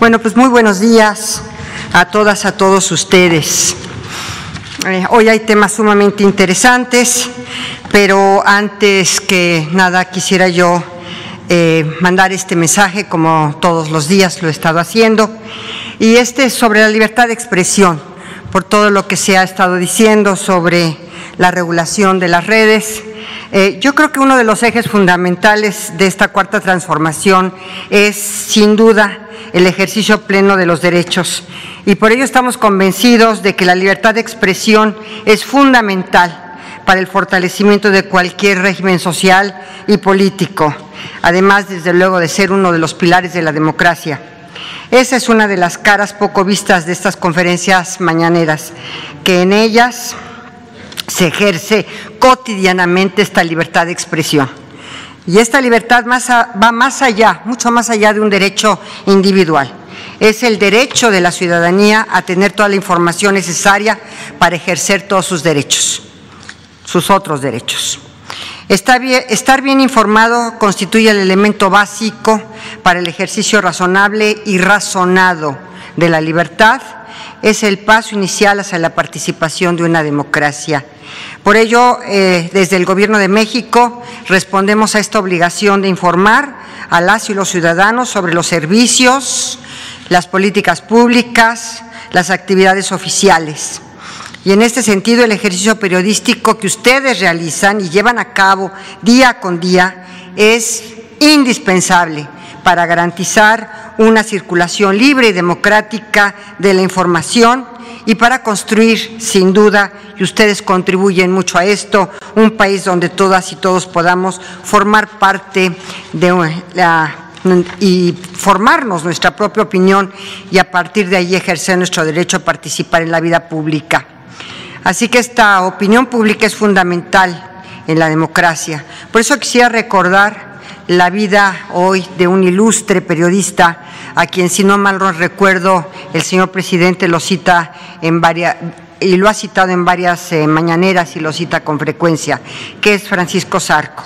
Bueno, pues muy buenos días a todas, a todos ustedes. Eh, hoy hay temas sumamente interesantes, pero antes que nada quisiera yo eh, mandar este mensaje, como todos los días lo he estado haciendo, y este es sobre la libertad de expresión, por todo lo que se ha estado diciendo sobre la regulación de las redes. Eh, yo creo que uno de los ejes fundamentales de esta cuarta transformación es, sin duda, el ejercicio pleno de los derechos. Y por ello estamos convencidos de que la libertad de expresión es fundamental para el fortalecimiento de cualquier régimen social y político, además, desde luego, de ser uno de los pilares de la democracia. Esa es una de las caras poco vistas de estas conferencias mañaneras, que en ellas se ejerce cotidianamente esta libertad de expresión. Y esta libertad va más allá, mucho más allá de un derecho individual. Es el derecho de la ciudadanía a tener toda la información necesaria para ejercer todos sus derechos, sus otros derechos. Estar bien, informado constituye el elemento básico para el ejercicio razonable y razonado de la libertad. Es el paso inicial hacia la participación de una democracia por ello, eh, desde el Gobierno de México respondemos a esta obligación de informar a las y los ciudadanos sobre los servicios, las políticas públicas, las actividades oficiales. Y en este sentido, el ejercicio periodístico que ustedes realizan y llevan a cabo día con día es indispensable para garantizar una circulación libre y democrática de la información y para construir, sin duda, y ustedes contribuyen mucho a esto, un país donde todas y todos podamos formar parte de la y formarnos nuestra propia opinión y a partir de ahí ejercer nuestro derecho a participar en la vida pública. Así que esta opinión pública es fundamental en la democracia. Por eso quisiera recordar la vida hoy de un ilustre periodista a quien, si no mal recuerdo, el señor presidente lo cita en varias y lo ha citado en varias eh, mañaneras y lo cita con frecuencia, que es Francisco Sarco.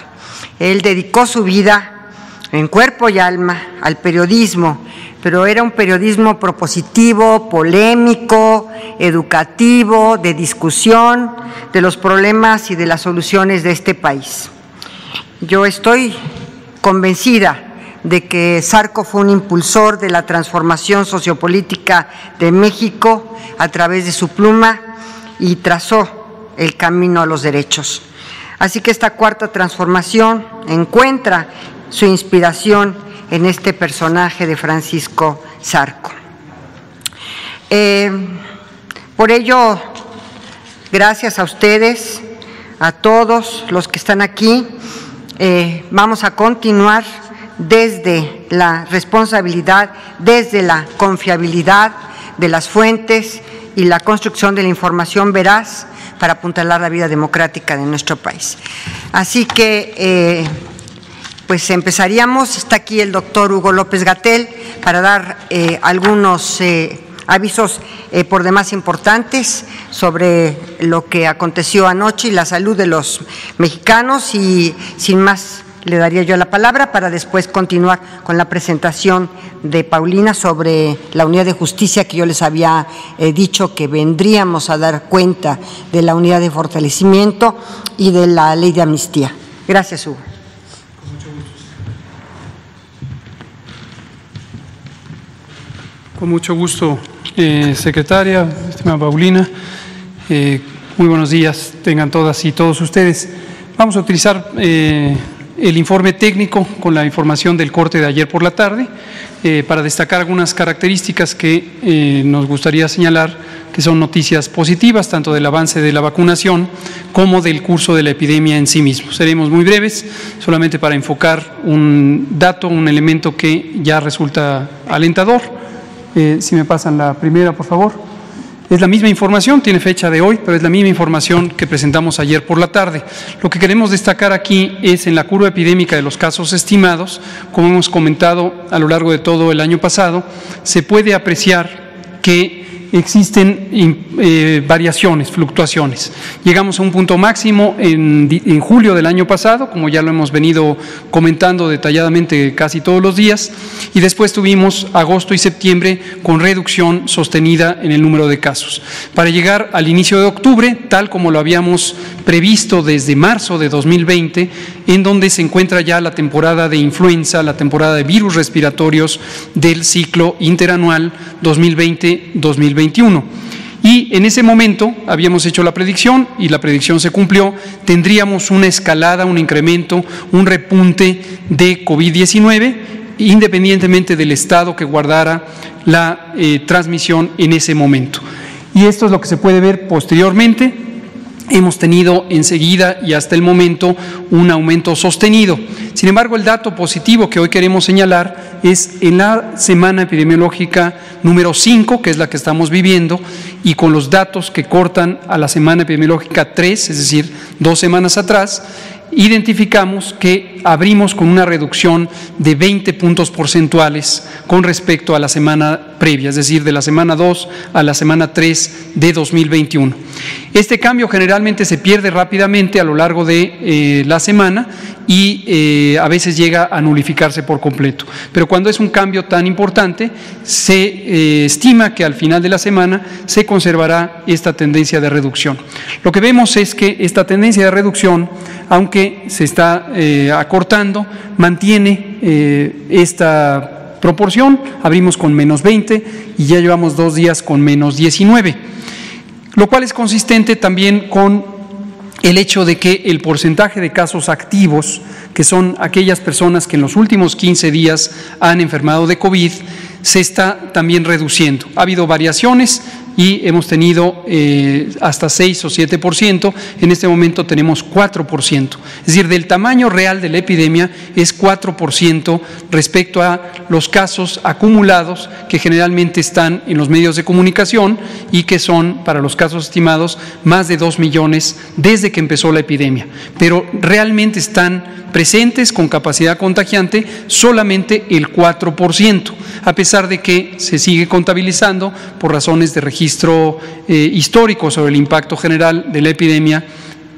Él dedicó su vida en cuerpo y alma al periodismo, pero era un periodismo propositivo, polémico, educativo, de discusión de los problemas y de las soluciones de este país. Yo estoy convencida de que Sarco fue un impulsor de la transformación sociopolítica de México a través de su pluma y trazó el camino a los derechos. Así que esta cuarta transformación encuentra su inspiración en este personaje de Francisco Sarco. Eh, por ello, gracias a ustedes, a todos los que están aquí, eh, vamos a continuar desde la responsabilidad, desde la confiabilidad de las fuentes y la construcción de la información veraz para apuntalar la vida democrática de nuestro país. Así que, eh, pues empezaríamos. Está aquí el doctor Hugo López Gatel para dar eh, algunos eh, avisos por demás importantes sobre lo que aconteció anoche y la salud de los mexicanos y sin más le daría yo la palabra para después continuar con la presentación de Paulina sobre la unidad de justicia que yo les había eh, dicho que vendríamos a dar cuenta de la unidad de fortalecimiento y de la ley de amnistía. Gracias, Hugo. Con mucho gusto, eh, secretaria, estimada Paulina. Eh, muy buenos días, tengan todas y todos ustedes. Vamos a utilizar el informe técnico con la información del corte de ayer por la tarde, eh, para destacar algunas características que eh, nos gustaría señalar, que son noticias positivas, tanto del avance de la vacunación como del curso de la epidemia en sí mismo. Seremos muy breves, solamente para enfocar un dato, un elemento que ya resulta alentador. Eh, si me pasan la primera, por favor. Es la misma información, tiene fecha de hoy, pero es la misma información que presentamos ayer por la tarde. Lo que queremos destacar aquí es en la curva epidémica de los casos estimados, como hemos comentado a lo largo de todo el año pasado, se puede apreciar que existen eh, variaciones, fluctuaciones. Llegamos a un punto máximo en, en, julio del año pasado, como ya lo hemos venido comentando detalladamente casi todos los días, y después tuvimos agosto y septiembre con reducción sostenida en el número de casos. Para llegar al inicio de octubre, tal como lo habíamos previsto desde marzo de 2020, en donde se encuentra ya la temporada de influenza, la temporada de virus respiratorios del ciclo interanual 2020-2021. Y en ese momento habíamos hecho la predicción y la predicción se cumplió, tendríamos una escalada, un incremento, un repunte de COVID-19 independientemente del estado que guardara la eh, transmisión en ese momento. Y esto es lo que se puede ver posteriormente hemos tenido enseguida y hasta el momento un aumento sostenido. Sin embargo, el dato positivo que hoy queremos señalar es en la semana epidemiológica número 5, que es la que estamos viviendo, y con los datos que cortan a la semana epidemiológica 3, es decir, dos semanas atrás, identificamos que abrimos con una reducción de 20 puntos porcentuales con respecto a la semana previa, es decir, de la semana 2 a la semana 3 de 2021. Este cambio generalmente se pierde rápidamente a lo largo de eh, la semana y eh, a veces llega a nulificarse por completo. Pero cuando es un cambio tan importante, se eh, estima que al final de la semana se conservará esta tendencia de reducción. Lo que vemos es que esta tendencia de reducción, aunque se está eh, acortando, mantiene esta proporción. Abrimos con menos 20 y ya llevamos dos días con menos 19, lo cual es consistente también con el hecho de que el porcentaje de casos activos, que son aquellas personas que en los últimos 15 días han enfermado de COVID, se está también reduciendo. Ha habido variaciones, y hemos tenido eh, hasta 6 o 7%, en este momento tenemos 4%. Es decir, del tamaño real de la epidemia es 4% respecto a los casos acumulados que generalmente están en los medios de comunicación y que son, para los casos estimados, más de 2 millones desde que empezó la epidemia. Pero realmente están presentes con capacidad contagiante solamente el 4%, a pesar de que se sigue contabilizando por razones de registro eh, histórico sobre el impacto general de la epidemia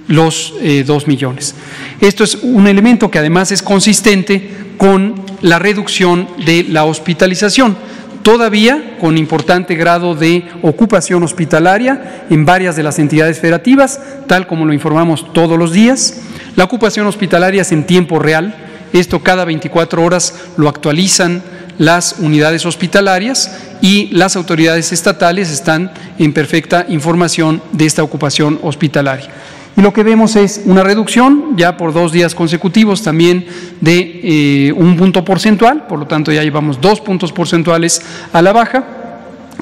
los eh, 2 millones. Esto es un elemento que además es consistente con la reducción de la hospitalización todavía con importante grado de ocupación hospitalaria en varias de las entidades federativas, tal como lo informamos todos los días. La ocupación hospitalaria es en tiempo real, esto cada 24 horas lo actualizan las unidades hospitalarias y las autoridades estatales están en perfecta información de esta ocupación hospitalaria. Y lo que vemos es una reducción ya por dos días consecutivos también de eh, un punto porcentual, por lo tanto ya llevamos dos puntos porcentuales a la baja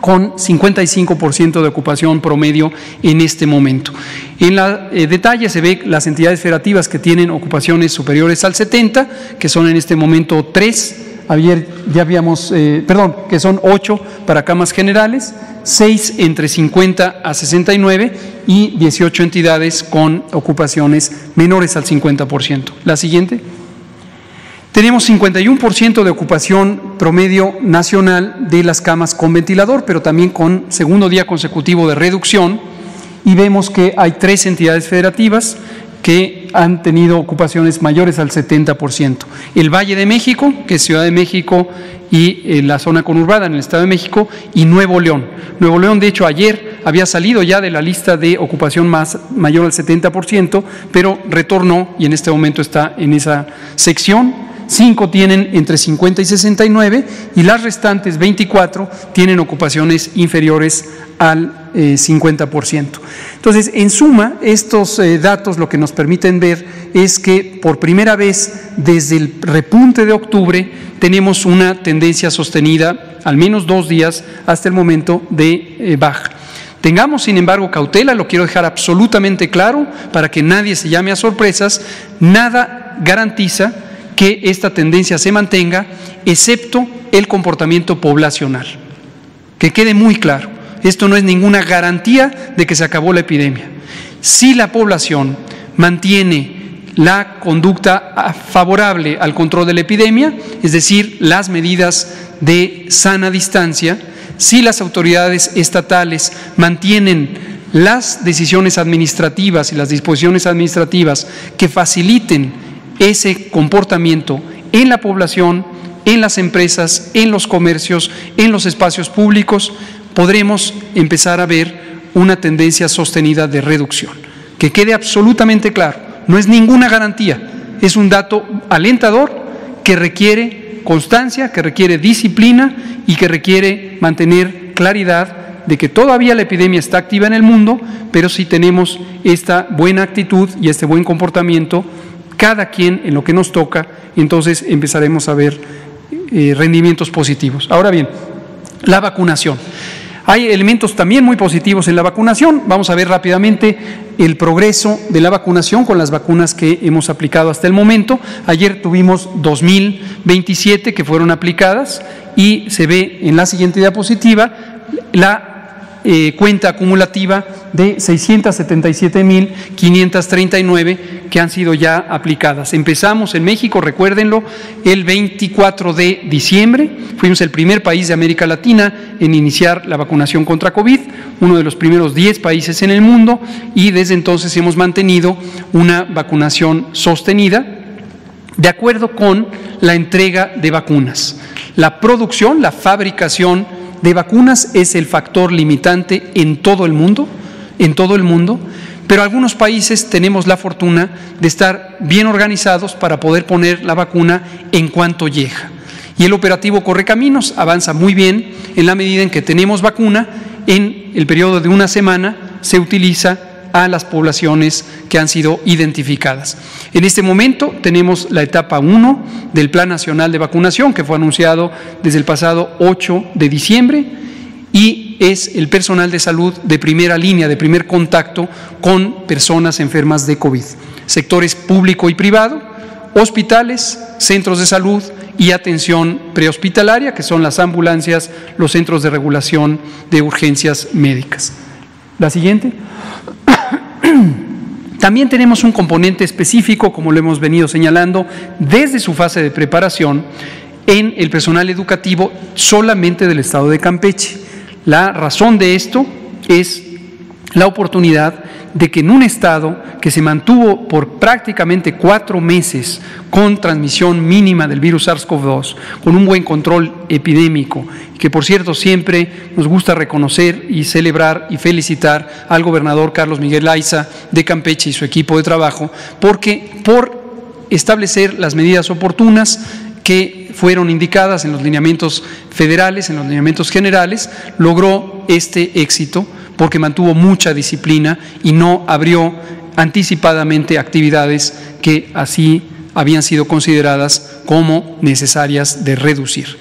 con 55% de ocupación promedio en este momento. En la eh, detalle se ve las entidades federativas que tienen ocupaciones superiores al 70, que son en este momento tres, ayer ya habíamos, eh, perdón, que son ocho para camas generales, seis entre 50 a 69 y 18 entidades con ocupaciones menores al 50%. La siguiente. Tenemos 51% de ocupación promedio nacional de las camas con ventilador, pero también con segundo día consecutivo de reducción. Y vemos que hay tres entidades federativas que han tenido ocupaciones mayores al 70%. El Valle de México, que es Ciudad de México y eh, la zona conurbada en el Estado de México, y Nuevo León. Nuevo León, de hecho, ayer había salido ya de la lista de ocupación más mayor al 70%, pero retornó y en este momento está en esa sección cinco tienen entre 50 y 69 y las restantes 24 tienen ocupaciones inferiores al 50%. Eh, Entonces, en suma, estos eh, datos lo que nos permiten ver es que por primera vez desde el repunte de octubre tenemos una tendencia sostenida, al menos dos días hasta el momento, de eh, baja. Tengamos, sin embargo, cautela, lo quiero dejar absolutamente claro para que nadie se llame a sorpresas, nada garantiza que esta tendencia se mantenga, excepto el comportamiento poblacional. Que quede muy claro, esto no es ninguna garantía de que se acabó la epidemia. Si la población mantiene la conducta favorable al control de la epidemia, es decir, las medidas de sana distancia, si las autoridades estatales mantienen las decisiones administrativas y las disposiciones administrativas que faciliten ese comportamiento en la población, en las empresas, en los comercios, en los espacios públicos, podremos empezar a ver una tendencia sostenida de reducción. Que quede absolutamente claro, no es ninguna garantía, es un dato alentador que requiere constancia, que requiere disciplina y que requiere mantener claridad de que todavía la epidemia está activa en el mundo, pero si tenemos esta buena actitud y este buen comportamiento, cada quien en lo que nos toca, entonces empezaremos a ver eh, rendimientos positivos. Ahora bien, la vacunación. Hay elementos también muy positivos en la vacunación. Vamos a ver rápidamente el progreso de la vacunación con las vacunas que hemos aplicado hasta el momento. Ayer tuvimos 2.027 que fueron aplicadas y se ve en la siguiente diapositiva la eh, cuenta acumulativa de 677.539 que han sido ya aplicadas. Empezamos en México, recuérdenlo, el 24 de diciembre. Fuimos el primer país de América Latina en iniciar la vacunación contra COVID, uno de los primeros 10 países en el mundo y desde entonces hemos mantenido una vacunación sostenida de acuerdo con la entrega de vacunas. La producción, la fabricación, de vacunas es el factor limitante en todo el mundo, en todo el mundo, pero algunos países tenemos la fortuna de estar bien organizados para poder poner la vacuna en cuanto llega. Y el operativo Correcaminos avanza muy bien en la medida en que tenemos vacuna, en el periodo de una semana se utiliza a las poblaciones que han sido identificadas. En este momento tenemos la etapa 1 del Plan Nacional de Vacunación que fue anunciado desde el pasado 8 de diciembre y es el personal de salud de primera línea, de primer contacto con personas enfermas de COVID. Sectores público y privado, hospitales, centros de salud y atención prehospitalaria, que son las ambulancias, los centros de regulación de urgencias médicas. La siguiente. También tenemos un componente específico, como lo hemos venido señalando, desde su fase de preparación en el personal educativo solamente del Estado de Campeche. La razón de esto es la oportunidad de que en un estado que se mantuvo por prácticamente cuatro meses con transmisión mínima del virus SARS-CoV-2, con un buen control epidémico, que por cierto siempre nos gusta reconocer y celebrar y felicitar al gobernador Carlos Miguel Aiza de Campeche y su equipo de trabajo, porque por establecer las medidas oportunas que fueron indicadas en los lineamientos federales, en los lineamientos generales, logró este éxito porque mantuvo mucha disciplina y no abrió anticipadamente actividades que así habían sido consideradas como necesarias de reducir.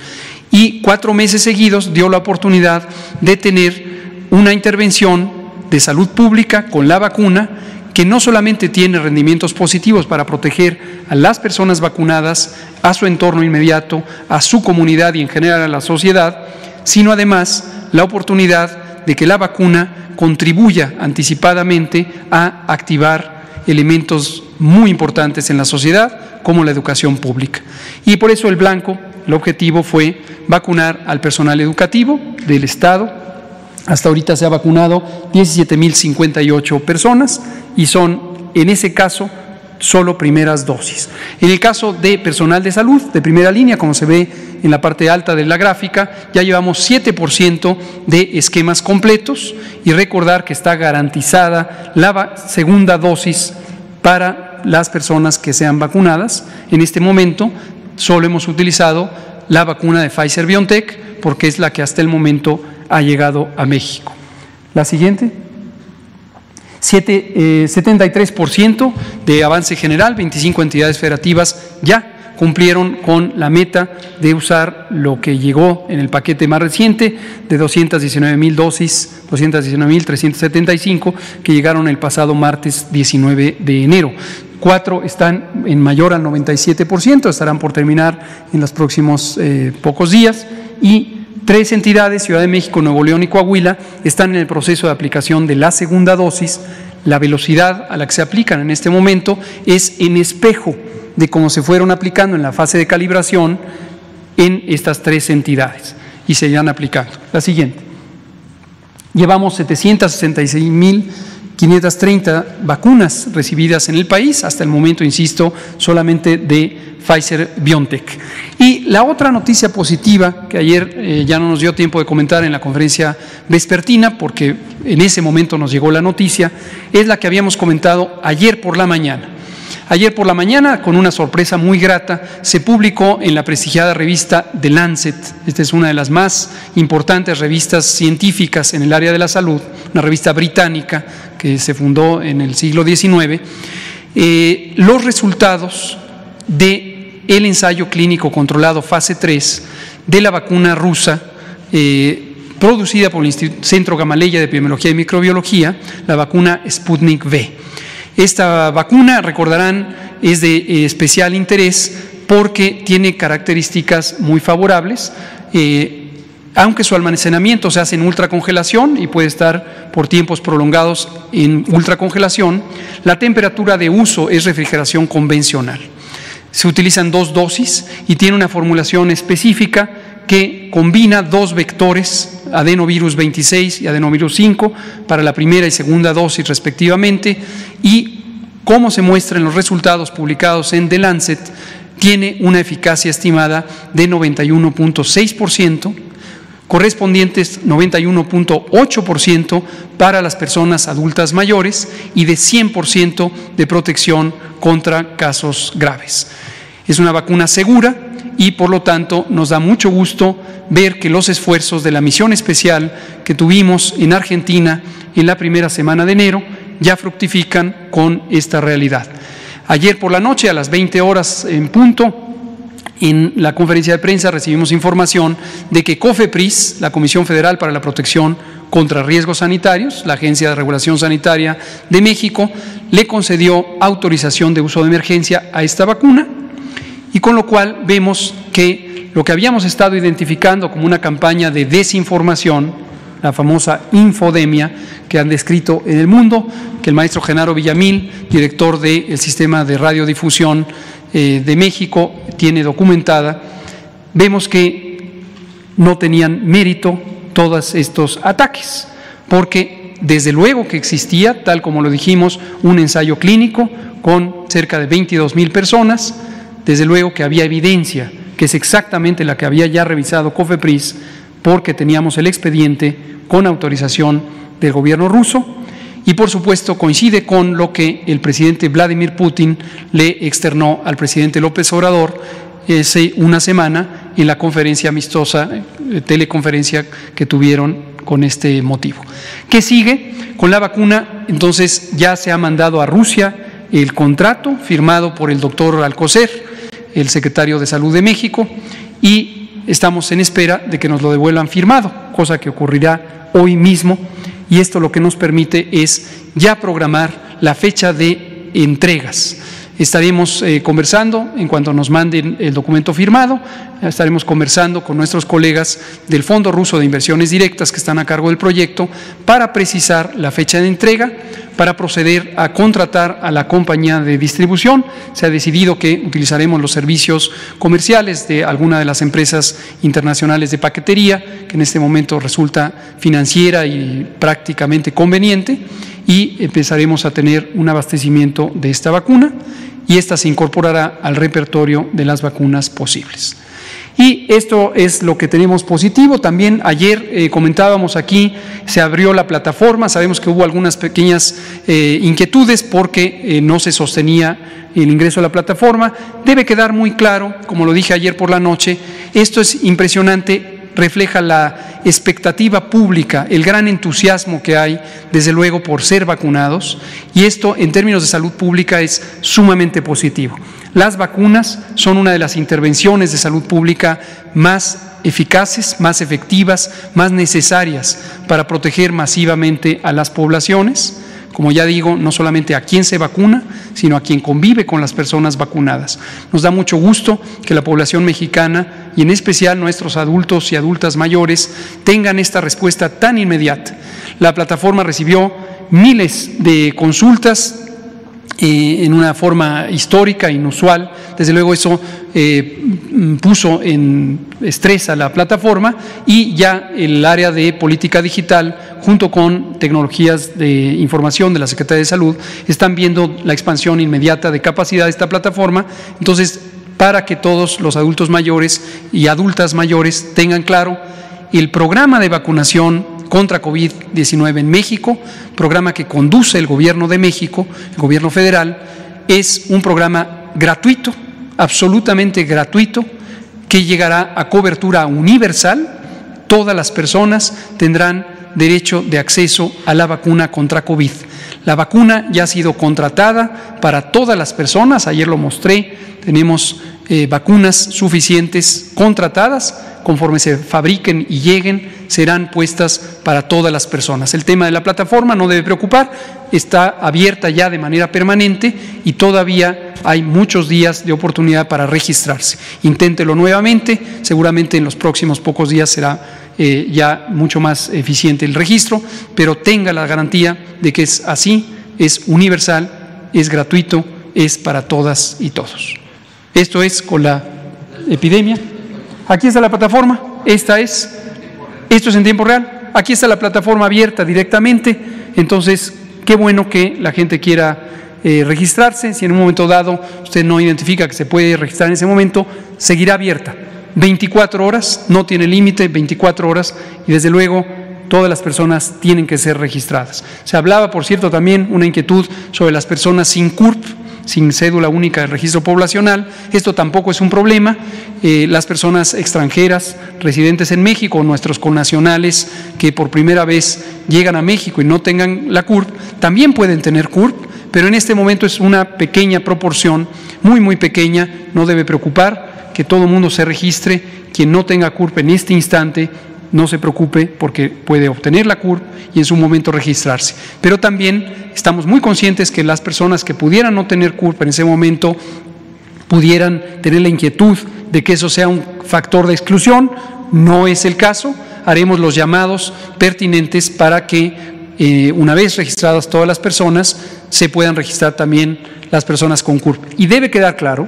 Y cuatro meses seguidos dio la oportunidad de tener una intervención de salud pública con la vacuna que no solamente tiene rendimientos positivos para proteger a las personas vacunadas, a su entorno inmediato, a su comunidad y en general a la sociedad, sino además la oportunidad de que la vacuna contribuya anticipadamente a activar elementos muy importantes en la sociedad, como la educación pública. Y por eso el blanco, el objetivo fue vacunar al personal educativo del Estado. Hasta ahorita se ha vacunado 17.058 personas y son, en ese caso, solo primeras dosis. En el caso de personal de salud de primera línea, como se ve en la parte alta de la gráfica, ya llevamos 7% de esquemas completos y recordar que está garantizada la segunda dosis para las personas que sean vacunadas. En este momento solo hemos utilizado la vacuna de Pfizer BioNTech porque es la que hasta el momento ha llegado a México. La siguiente. 73% eh, de avance general, 25 entidades federativas ya cumplieron con la meta de usar lo que llegó en el paquete más reciente de 219 mil dosis, 219 mil 375 que llegaron el pasado martes 19 de enero. Cuatro están en mayor al 97%, estarán por terminar en los próximos eh, pocos días y Tres entidades, Ciudad de México, Nuevo León y Coahuila, están en el proceso de aplicación de la segunda dosis. la velocidad a la que se aplican en este momento es en espejo de cómo se fueron aplicando en la fase de calibración en estas tres entidades y se irán aplicando. La siguiente. Llevamos 766.530 vacunas recibidas en el país, hasta el momento, insisto, solamente de Pfizer BioNTech. Y la otra noticia positiva, que ayer eh, ya no nos dio tiempo de comentar en la conferencia vespertina, porque en ese momento nos llegó la noticia, es la que habíamos comentado ayer por la mañana. Ayer por la mañana, con una sorpresa muy grata, se publicó en la prestigiada revista The Lancet, esta es una de las más importantes revistas científicas en el área de la salud, una revista británica que se fundó en el siglo XIX, eh, los resultados de el ensayo clínico controlado fase 3 de la vacuna rusa eh, producida por el Centro Gamaleya de Epidemiología y Microbiología, la vacuna Sputnik V. Esta vacuna, recordarán, es de eh, especial interés porque tiene características muy favorables. Eh, aunque su almacenamiento se hace en ultracongelación y puede estar por tiempos prolongados en ultracongelación, la temperatura de uso es refrigeración convencional. Se utilizan dos dosis y tiene una formulación específica que combina dos vectores, adenovirus 26 y adenovirus 5, para la primera y segunda dosis respectivamente, y como se muestra en los resultados publicados en The Lancet, tiene una eficacia estimada de 91.6%, correspondientes 91.8% para las personas adultas mayores y de 100% de protección contra casos graves. Es una vacuna segura y por lo tanto nos da mucho gusto ver que los esfuerzos de la misión especial que tuvimos en Argentina en la primera semana de enero ya fructifican con esta realidad. Ayer por la noche, a las 20 horas en punto, en la conferencia de prensa recibimos información de que COFEPRIS, la Comisión Federal para la Protección contra Riesgos Sanitarios, la Agencia de Regulación Sanitaria de México, le concedió autorización de uso de emergencia a esta vacuna y con lo cual vemos que lo que habíamos estado identificando como una campaña de desinformación, la famosa infodemia que han descrito en el mundo, que el maestro Genaro Villamil, director del sistema de radiodifusión eh, de México, tiene documentada, vemos que no tenían mérito todos estos ataques, porque desde luego que existía, tal como lo dijimos, un ensayo clínico con cerca de 22 mil personas, desde luego que había evidencia, que es exactamente la que había ya revisado COFEPRIS, porque teníamos el expediente con autorización del gobierno ruso y por supuesto coincide con lo que el presidente Vladimir Putin le externó al presidente López Obrador hace una semana en la conferencia amistosa, eh, teleconferencia que tuvieron con este motivo. ¿Qué sigue? Con la vacuna, entonces ya se ha mandado a Rusia el contrato firmado por el doctor Alcocer, el secretario de Salud de México, y estamos en espera de que nos lo devuelvan firmado, cosa que ocurrirá hoy mismo, y esto lo que nos permite es ya programar la fecha de entregas. Estaremos eh, conversando en cuanto nos manden el documento firmado, estaremos conversando con nuestros colegas del Fondo Ruso de Inversiones Directas que están a cargo del proyecto para precisar la fecha de entrega, para proceder a contratar a la compañía de distribución. Se ha decidido que utilizaremos los servicios comerciales de alguna de las empresas internacionales de paquetería, que en este momento resulta financiera y prácticamente conveniente, y empezaremos a tener un abastecimiento de esta vacuna y esta se incorporará al repertorio de las vacunas posibles. Y esto es lo que tenemos positivo. También ayer eh, comentábamos aquí, se abrió la plataforma, sabemos que hubo algunas pequeñas eh, inquietudes porque eh, no se sostenía el ingreso a la plataforma. Debe quedar muy claro, como lo dije ayer por la noche, esto es impresionante, refleja la expectativa pública, el gran entusiasmo que hay, desde luego, por ser vacunados, y esto en términos de salud pública es sumamente positivo. Las vacunas son una de las intervenciones de salud pública más eficaces, más efectivas, más necesarias para proteger masivamente a las poblaciones. Como ya digo, no solamente a quien se vacuna, sino a quien convive con las personas vacunadas. Nos da mucho gusto que la población mexicana y en especial nuestros adultos y adultas mayores tengan esta respuesta tan inmediata. La plataforma recibió miles de consultas en una forma histórica, inusual. Desde luego eso eh, puso en estrés a la plataforma y ya el área de política digital, junto con tecnologías de información de la Secretaría de Salud, están viendo la expansión inmediata de capacidad de esta plataforma. Entonces, para que todos los adultos mayores y adultas mayores tengan claro el programa de vacunación contra COVID-19 en México, programa que conduce el Gobierno de México, el Gobierno federal, es un programa gratuito, absolutamente gratuito, que llegará a cobertura universal. Todas las personas tendrán derecho de acceso a la vacuna contra COVID. La vacuna ya ha sido contratada para todas las personas, ayer lo mostré, tenemos eh, vacunas suficientes contratadas, conforme se fabriquen y lleguen, serán puestas para todas las personas. El tema de la plataforma no debe preocupar, está abierta ya de manera permanente y todavía hay muchos días de oportunidad para registrarse. Inténtelo nuevamente, seguramente en los próximos pocos días será eh, ya mucho más eficiente el registro, pero tenga la garantía de que es así, es universal, es gratuito, es para todas y todos. Esto es con la epidemia. Aquí está la plataforma, esta es, esto es en tiempo real, aquí está la plataforma abierta directamente, entonces qué bueno que la gente quiera eh, registrarse, si en un momento dado usted no identifica que se puede registrar en ese momento, seguirá abierta. 24 horas, no tiene límite, 24 horas y desde luego todas las personas tienen que ser registradas. Se hablaba, por cierto, también una inquietud sobre las personas sin CURP, sin cédula única de registro poblacional. Esto tampoco es un problema. Eh, las personas extranjeras residentes en México, nuestros connacionales que por primera vez llegan a México y no tengan la CURP, también pueden tener CURP, pero en este momento es una pequeña proporción, muy, muy pequeña, no debe preocupar que todo el mundo se registre. Quien no tenga CURP en este instante no se preocupe porque puede obtener la CURP y en su momento registrarse. Pero también estamos muy conscientes que las personas que pudieran no tener CURP en ese momento pudieran tener la inquietud de que eso sea un factor de exclusión. No es el caso. Haremos los llamados pertinentes para que eh, una vez registradas todas las personas, se puedan registrar también las personas con CURP. Y debe quedar claro,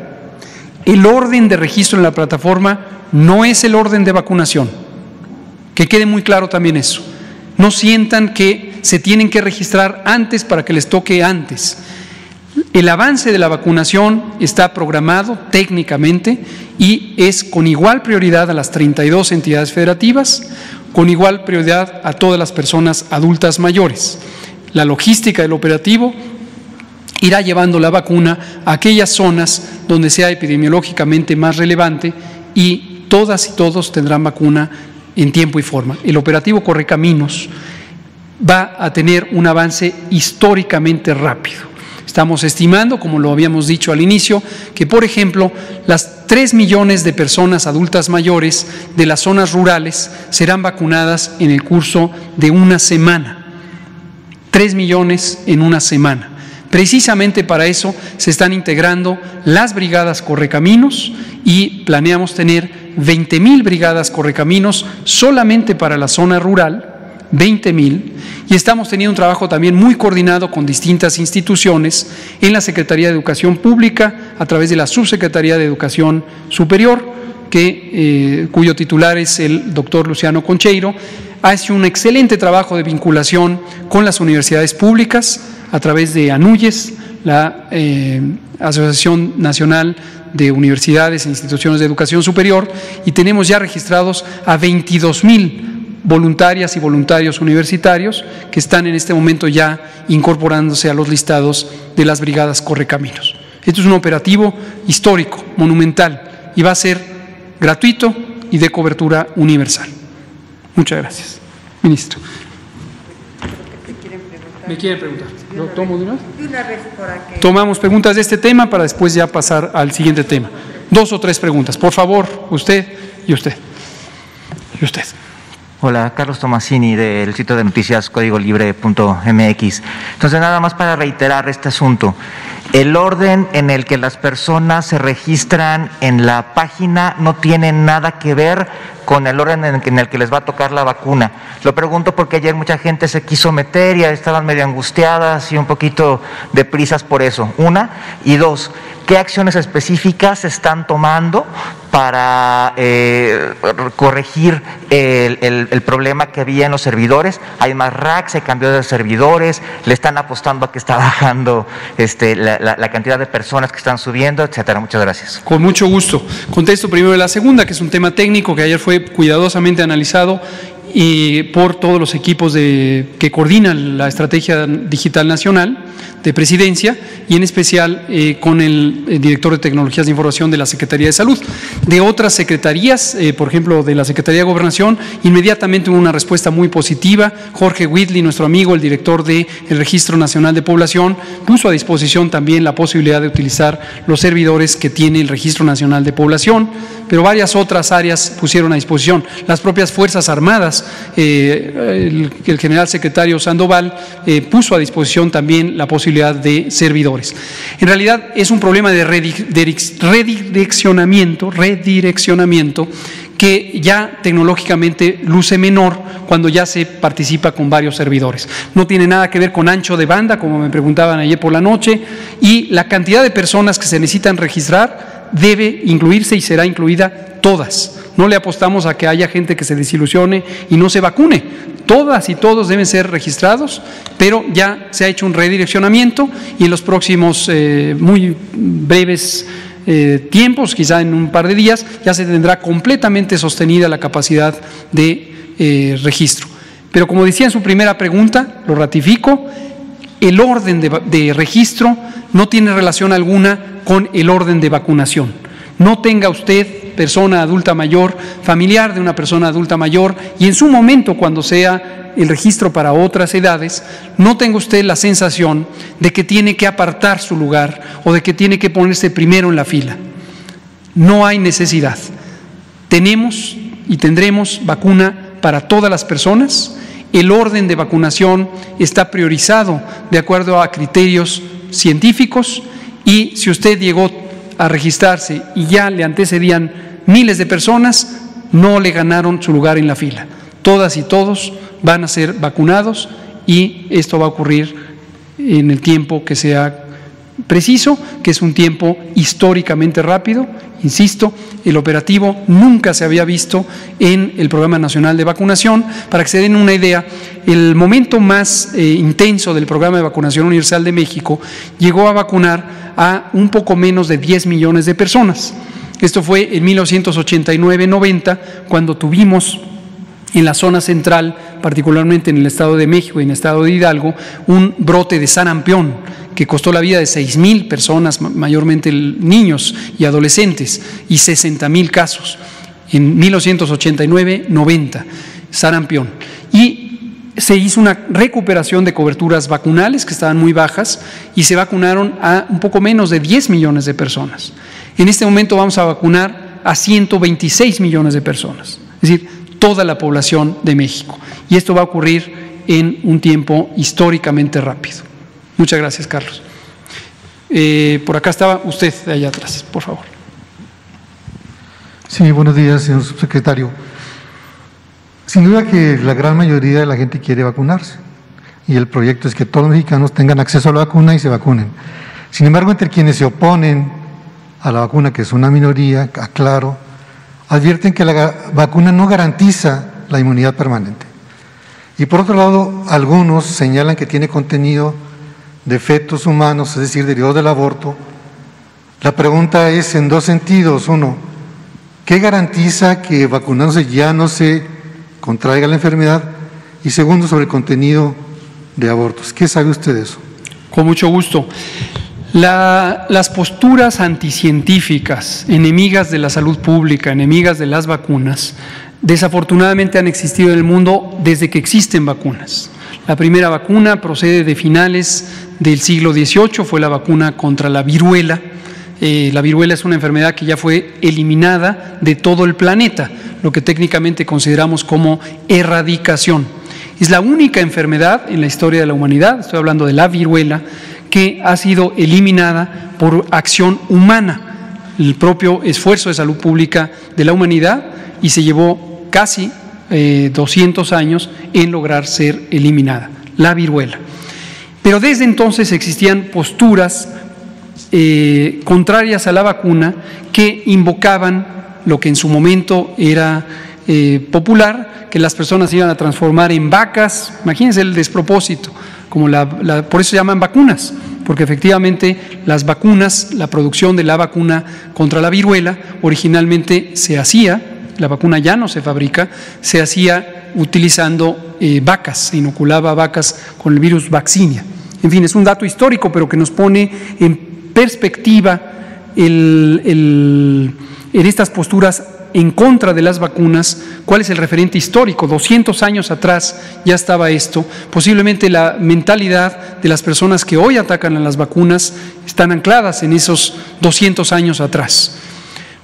el orden de registro en la plataforma no es el orden de vacunación. Que quede muy claro también eso. No sientan que se tienen que registrar antes para que les toque antes. El avance de la vacunación está programado técnicamente y es con igual prioridad a las 32 entidades federativas, con igual prioridad a todas las personas adultas mayores. La logística del operativo irá llevando la vacuna a aquellas zonas donde sea epidemiológicamente más relevante y todas y todos tendrán vacuna en tiempo y forma. El operativo Correcaminos va a tener un avance históricamente rápido. Estamos estimando, como lo habíamos dicho al inicio, que por ejemplo las 3 millones de personas adultas mayores de las zonas rurales serán vacunadas en el curso de una semana. 3 millones en una semana. Precisamente para eso se están integrando las brigadas Correcaminos y planeamos tener 20 mil brigadas correcaminos solamente para la zona rural, 20 mil, y estamos teniendo un trabajo también muy coordinado con distintas instituciones en la Secretaría de Educación Pública, a través de la Subsecretaría de Educación Superior, eh, cuyo titular es el doctor Luciano Concheiro, hace un excelente trabajo de vinculación con las universidades públicas a través de ANUYES, la eh, Asociación Nacional de universidades e instituciones de educación superior y tenemos ya registrados a 22 mil voluntarias y voluntarios universitarios que están en este momento ya incorporándose a los listados de las brigadas Correcaminos. Esto es un operativo histórico, monumental y va a ser gratuito y de cobertura universal. Muchas gracias. Ministro. ¿Me quiere preguntar? ¿Lo tomo de una vez? Tomamos preguntas de este tema para después ya pasar al siguiente tema. Dos o tres preguntas. Por favor, usted y usted. Y usted. Hola, Carlos Tomasini del sitio de noticias códigolibre.mx. Entonces, nada más para reiterar este asunto. El orden en el que las personas se registran en la página no tiene nada que ver con el orden en el que les va a tocar la vacuna. Lo pregunto porque ayer mucha gente se quiso meter y estaban medio angustiadas y un poquito de prisas por eso. Una. Y dos, ¿qué acciones específicas se están tomando para eh, corregir el, problema que había en los servidores? Hay más racks, se cambió de servidores, le están apostando a que está bajando este, la, la cantidad de personas que están subiendo, etcétera. Muchas gracias. Con mucho gusto. Contesto primero la segunda, que es un tema técnico que ayer fue cuidadosamente analizado y por todos los equipos de, que coordinan la estrategia digital nacional de presidencia y en especial eh, con el, director de tecnologías de información de la Secretaría de Salud. De otras secretarías, eh, por ejemplo, de la Secretaría de Gobernación, inmediatamente hubo una respuesta muy positiva. Jorge Whitley, nuestro amigo, el director del Registro Nacional de Población, puso a disposición también la posibilidad de utilizar los servidores que tiene el Registro Nacional de Población, pero varias otras áreas pusieron a disposición. Las propias Fuerzas Armadas, eh, el, general secretario Sandoval puso a disposición también la posibilidad de servidores. En realidad es un problema de redireccionamiento, redireccionamiento que ya tecnológicamente luce menor cuando ya se participa con varios servidores. No tiene nada que ver con ancho de banda, como me preguntaban ayer por la noche, y la cantidad de personas que se necesitan registrar debe incluirse y será incluida todas. No le apostamos a que haya gente que se desilusione y no se vacune. Todas y todos deben ser registrados, pero ya se ha hecho un redireccionamiento y en los próximos eh, muy breves eh, tiempos, quizá en un par de días, ya se tendrá completamente sostenida la capacidad de eh, registro. Pero como decía en su primera pregunta, lo ratifico, el orden de registro no tiene relación alguna con el orden de vacunación. No tenga usted persona adulta mayor, familiar de una persona adulta mayor, y en su momento, cuando sea el registro para otras edades, no tenga usted la sensación de que tiene que apartar su lugar o de que tiene que ponerse primero en la fila. No hay necesidad. Tenemos y tendremos vacuna para todas las personas. El orden de vacunación está priorizado de acuerdo a criterios científicos y si usted llegó a registrarse y ya le antecedían miles de personas, no le ganaron su lugar en la fila. Todas y todos van a ser vacunados y esto va a ocurrir en el tiempo que sea preciso, que es un tiempo históricamente rápido. Insisto, el operativo nunca se había visto en el Programa Nacional de Vacunación. Para que se den una idea, el momento más eh, intenso del Programa de Vacunación Universal de México llegó a vacunar a un poco menos de 10 millones de personas. Esto fue en 1989-90, cuando tuvimos en la zona central, particularmente en el Estado de México y en el Estado de Hidalgo, un brote de sarampión que costó la vida de 6 mil personas, mayormente niños y adolescentes, y 60 mil casos. En 1989-90, sarampión. Y se hizo una recuperación de coberturas vacunales que estaban muy bajas y se vacunaron a un poco menos de 10 millones de personas. En este momento vamos a vacunar a 126 millones de personas, es decir, toda la población de México. Y esto va a ocurrir en un tiempo históricamente rápido. Muchas gracias, Carlos. Eh, por acá estaba usted, de allá atrás, por favor. Sí, buenos días, señor subsecretario. Sin duda que la gran mayoría de la gente quiere vacunarse y el proyecto es que todos los mexicanos tengan acceso a la vacuna y se vacunen. Sin embargo, entre quienes se oponen a la vacuna, que es una minoría, aclaro, advierten que la vacuna no garantiza la inmunidad permanente. Y por otro lado, algunos señalan que tiene contenido de fetos humanos, es decir, derivados del aborto. La pregunta es en dos sentidos. Uno, ¿qué garantiza que vacunándose ya no se contraiga la enfermedad? Y segundo, sobre el contenido de abortos. ¿Qué sabe usted de eso? Con mucho gusto las posturas anticientíficas, enemigas de la salud pública, enemigas de las vacunas, desafortunadamente han existido en el mundo desde que existen vacunas. La primera vacuna procede de finales del siglo XVIII, fue la vacuna contra la viruela. Eh, la viruela es una enfermedad que ya fue eliminada de todo el planeta. lo que técnicamente consideramos como erradicación. Es la única enfermedad en la historia de la humanidad, estoy hablando de la viruela, que ha sido eliminada por acción humana, el propio esfuerzo de salud pública de la humanidad y se llevó casi 200 eh, años en lograr ser eliminada, la viruela. Pero desde entonces existían posturas eh, contrarias a la vacuna que invocaban lo que en su momento era eh, popular, que las personas iban a transformar en vacas. Imagínense el despropósito, como por eso se llaman vacunas, porque efectivamente las vacunas, la producción de la vacuna contra la viruela, originalmente se hacía, la vacuna ya no se fabrica, se hacía utilizando eh, vacas, se inoculaba vacas con el virus vaccinia. En fin, es un dato histórico, pero que nos pone en perspectiva en estas posturas en contra de las vacunas, cuál es el referente histórico. 200 años atrás ya estaba esto. Posiblemente la mentalidad de las personas que hoy atacan a las vacunas están ancladas en esos 200 años atrás.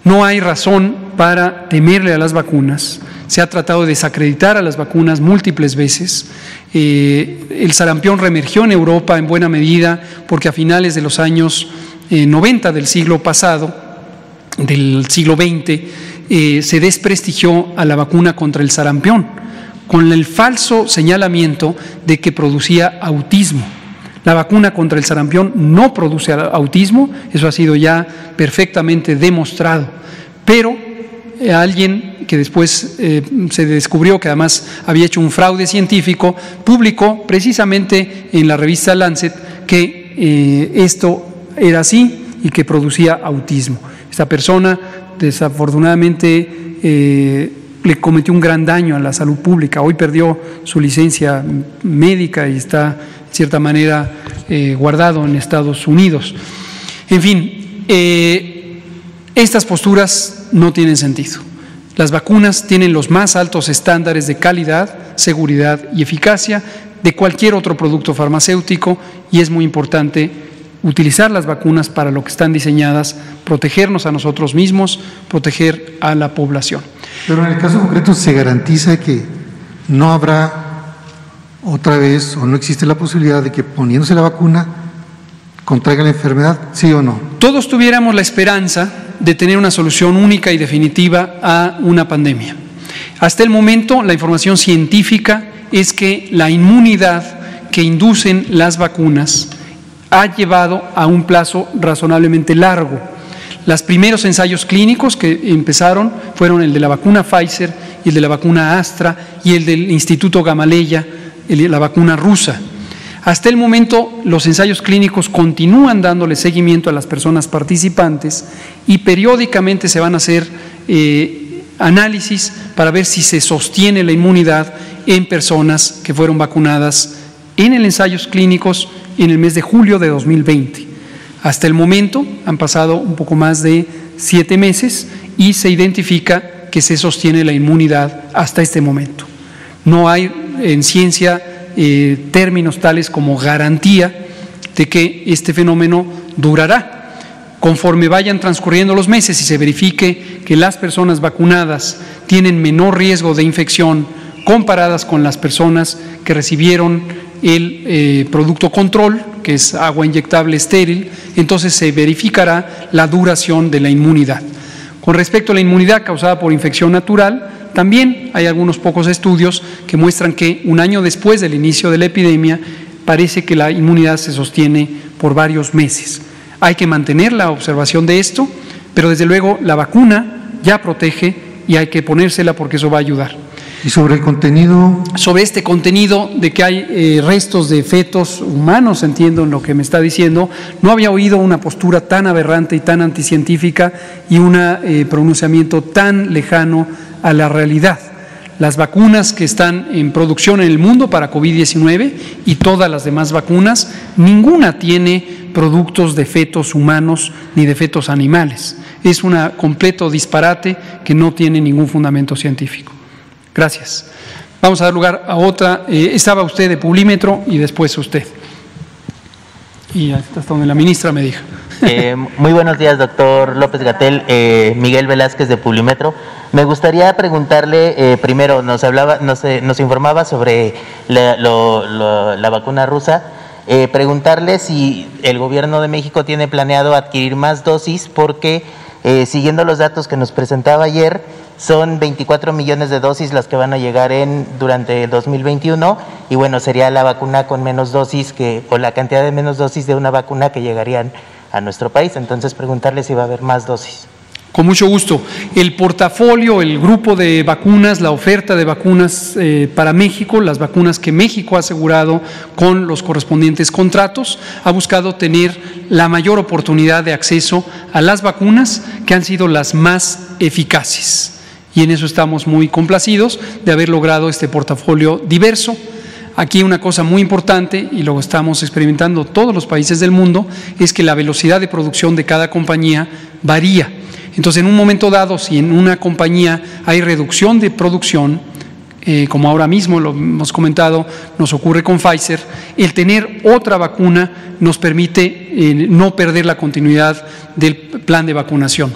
No hay razón para temerle a las vacunas. Se ha tratado de desacreditar a las vacunas múltiples veces. Eh, el sarampión reemergió en Europa en buena medida porque a finales de los años 90 eh, del siglo pasado, del siglo XX, eh, se desprestigió a la vacuna contra el sarampión, con el falso señalamiento de que producía autismo. La vacuna contra el sarampión no produce autismo, eso ha sido ya perfectamente demostrado, pero eh, alguien que después eh, se descubrió que además había hecho un fraude científico, publicó precisamente en la revista Lancet que esto era así y que producía autismo. Esta persona desafortunadamente eh, le cometió un gran daño a la salud pública. Hoy perdió su licencia médica y está, de cierta manera, eh, guardado en Estados Unidos. En fin, eh, estas posturas no tienen sentido. Las vacunas tienen los más altos estándares de calidad, seguridad y eficacia de cualquier otro producto farmacéutico y es muy importante utilizar las vacunas para lo que están diseñadas, protegernos a nosotros mismos, proteger a la población. Pero en el caso concreto se garantiza que no habrá otra vez o no existe la posibilidad de que poniéndose la vacuna contraiga la enfermedad, sí o no. Todos tuviéramos la esperanza de tener una solución única y definitiva a una pandemia. Hasta el momento la información científica es que la inmunidad que inducen las vacunas ha llevado a un plazo razonablemente largo. Los primeros ensayos clínicos que empezaron fueron el de la vacuna Pfizer y el de la vacuna Astra y el del Instituto Gamaleya, la vacuna rusa. Hasta el momento los ensayos clínicos continúan dándole seguimiento a las personas participantes y periódicamente se van a hacer eh, análisis para ver si se sostiene la inmunidad en personas que fueron vacunadas en el ensayos clínicos en el mes de julio de 2020. Hasta el momento han pasado un poco más de siete meses y se identifica que se sostiene la inmunidad hasta este momento. No hay en ciencia eh, términos tales como garantía de que este fenómeno durará. Conforme vayan transcurriendo los meses y se verifique que las personas vacunadas tienen menor riesgo de infección comparadas con las personas que recibieron el eh, producto control, que es agua inyectable estéril, entonces se verificará la duración de la inmunidad. Con respecto a la inmunidad causada por infección natural, también hay algunos pocos estudios que muestran que un año después del inicio de la epidemia parece que la inmunidad se sostiene por varios meses. Hay que mantener la observación de esto, pero desde luego la vacuna ya protege y hay que ponérsela porque eso va a ayudar. ¿Y sobre el contenido? Sobre este contenido de que hay eh, restos de fetos humanos, entiendo en lo que me está diciendo, no había oído una postura tan aberrante y tan anticientífica y un eh, pronunciamiento tan lejano a la realidad. Las vacunas que están en producción en el mundo para COVID-19 y todas las demás vacunas, ninguna tiene productos de fetos humanos ni de fetos animales. Es un completo disparate que no tiene ningún fundamento científico. Gracias. Vamos a dar lugar a otra. Eh, estaba usted de pulímetro y después usted. Y hasta donde la ministra me dijo. Eh, muy buenos días, doctor López Gatel, eh, Miguel Velázquez de Publimetro. Me gustaría preguntarle, eh, primero, nos hablaba, nos, nos informaba sobre la, la vacuna rusa. preguntarle si el gobierno de México tiene planeado adquirir más dosis, porque siguiendo los datos que nos presentaba ayer, son 24 millones de dosis las que van a llegar en durante el 2021 y bueno, sería la vacuna con menos dosis que o la cantidad de menos dosis de una vacuna que llegarían a nuestro país. Entonces preguntarle si va a haber más dosis. Con mucho gusto. El portafolio, el grupo de vacunas, la oferta de vacunas eh, para México, las vacunas que México ha asegurado con los correspondientes contratos, ha buscado tener la mayor oportunidad de acceso a las vacunas que han sido las más eficaces y en eso estamos muy complacidos de haber logrado este portafolio diverso. Aquí una cosa muy importante, y lo estamos experimentando todos los países del mundo, es que la velocidad de producción de cada compañía varía. Entonces, en un momento dado, si en una compañía hay reducción de producción, eh, como ahora mismo lo hemos comentado, nos ocurre con Pfizer, el tener otra vacuna nos permite eh, no perder la continuidad del plan de vacunación.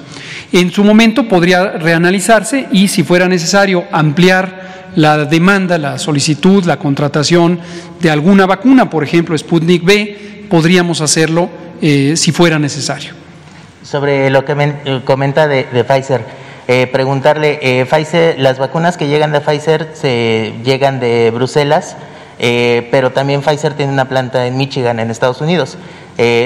En su momento podría reanalizarse y, si fuera necesario, ampliar la demanda, la solicitud, la contratación de alguna vacuna, por ejemplo, Sputnik B, podríamos hacerlo eh, si fuera necesario. Sobre lo que eh, comenta de, Pfizer, eh, preguntarle, Pfizer, las vacunas que llegan de Pfizer se llegan de Bruselas, pero también Pfizer tiene una planta en Michigan, en Estados Unidos.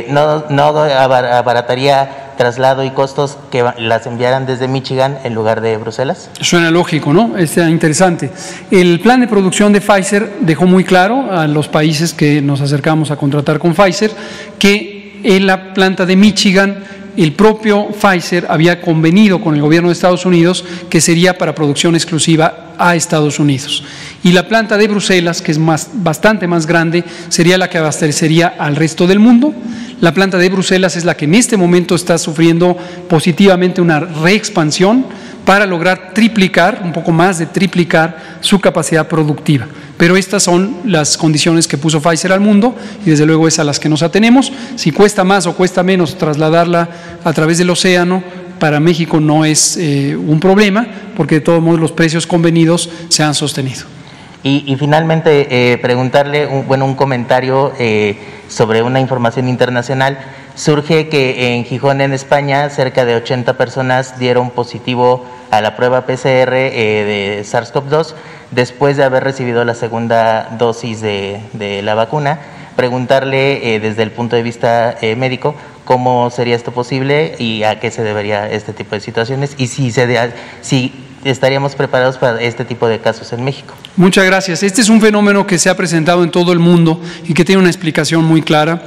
No, no abarataría traslado y costos que las enviaran desde Michigan en lugar de Bruselas? Suena lógico, ¿no? Es interesante. El plan de producción de Pfizer dejó muy claro a los países que nos acercamos a contratar con Pfizer que en la planta de Michigan el propio Pfizer había convenido con el gobierno de Estados Unidos que sería para producción exclusiva a Estados Unidos. Y la planta de Bruselas, que es más, bastante más grande, sería la que abastecería al resto del mundo. La planta de Bruselas es la que en este momento está sufriendo positivamente una reexpansión para lograr triplicar, un poco más de triplicar su capacidad productiva. Pero estas son las condiciones que puso Pfizer al mundo y desde luego es a las que nos atenemos. Si cuesta más o cuesta menos trasladarla a través del océano, para México no es eh, un problema porque de todos modos los precios convenidos se han sostenido. Y, finalmente eh, preguntarle un, bueno, un comentario eh, sobre una información internacional. Surge que en Gijón, en España, cerca de 80 personas dieron positivo a la prueba PCR de SARS-CoV-2 después de haber recibido la segunda dosis de, de la vacuna. Preguntarle desde el punto de vista médico cómo sería esto posible y a qué se debería este tipo de situaciones y si, se si estaríamos preparados para este tipo de casos en México. Muchas gracias. Este es un fenómeno que se ha presentado en todo el mundo y que tiene una explicación muy clara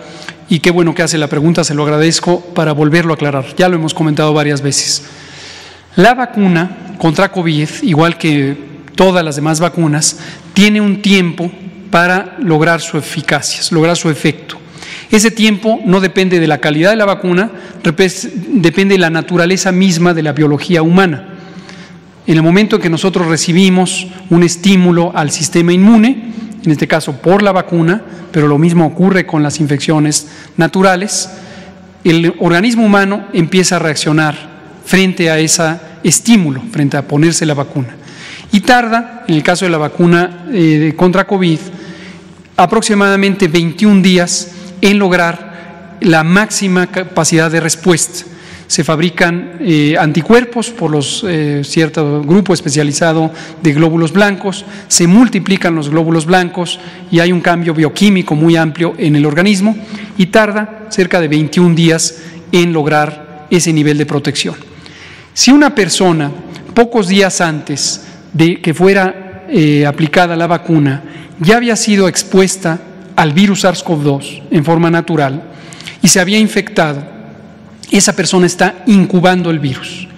y qué bueno que hace la pregunta, se lo agradezco para volverlo a aclarar. Ya lo hemos comentado varias veces. La vacuna contra COVID, igual que todas las demás vacunas, tiene un tiempo para lograr su eficacia, lograr su efecto. Ese tiempo no depende de la calidad de la vacuna, depende de la naturaleza misma de la biología humana. En el momento en que nosotros recibimos un estímulo al sistema inmune, en este caso por la vacuna, pero lo mismo ocurre con las infecciones naturales, el organismo humano empieza a reaccionar frente a ese estímulo, frente a ponerse la vacuna. Y tarda, en el caso de la vacuna eh, contra COVID, aproximadamente 21 días en lograr la máxima capacidad de respuesta. Se fabrican eh, anticuerpos por los eh, cierto grupo especializado de glóbulos blancos, se multiplican los glóbulos blancos y hay un cambio bioquímico muy amplio en el organismo y tarda cerca de 21 días en lograr ese nivel de protección. Si una persona, pocos días antes de que fuera eh, aplicada la vacuna, ya había sido expuesta al virus SARS-CoV-2 en forma natural y se había infectado, esa persona está incubando el virus.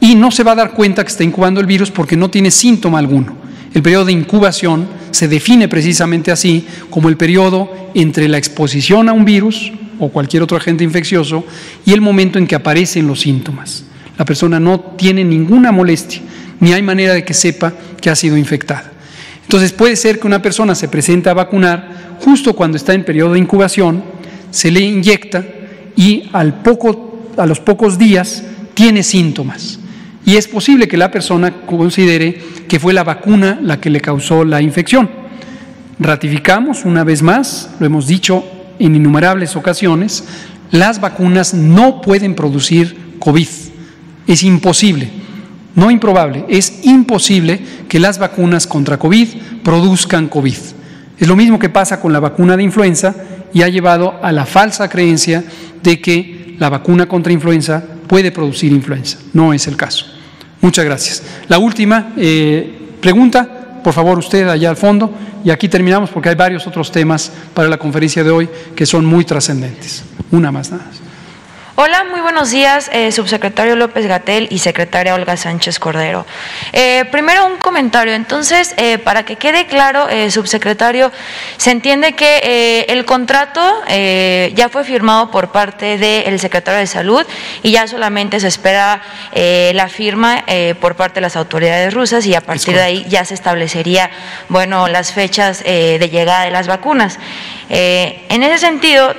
Y no se va a dar cuenta que está incubando el virus porque no tiene síntoma alguno. El periodo de incubación se define precisamente así como el periodo entre la exposición a un virus o cualquier otro agente infeccioso y el momento en que aparecen los síntomas. La persona no tiene ninguna molestia, ni hay manera de que sepa que ha sido infectada. Entonces puede ser que una persona se presente a vacunar justo cuando está en periodo de incubación, se le inyecta y al poco, a los pocos días tiene síntomas. Y es posible que la persona considere que fue la vacuna la que le causó la infección. Ratificamos una vez más, lo hemos dicho en innumerables ocasiones, las vacunas no pueden producir COVID. Es imposible, no improbable, es imposible que las vacunas contra COVID produzcan COVID. Es lo mismo que pasa con la vacuna de influenza y ha llevado a la falsa creencia de que la vacuna contra influenza puede producir influenza. No es el caso. Muchas gracias. La última eh, pregunta, por favor, usted allá al fondo, y aquí terminamos porque hay varios otros temas para la conferencia de hoy que son muy trascendentes. Una más nada. Hola, muy buenos días, eh, subsecretario López Gatel y secretaria Olga Sánchez Cordero. Eh, primero un comentario, entonces, eh, para que quede claro, subsecretario, se entiende que el contrato ya fue firmado por parte del secretario de Salud y ya solamente se espera la firma por parte de las autoridades rusas y a partir de ahí ya se establecería, bueno, las fechas de llegada de las vacunas. En ese sentido,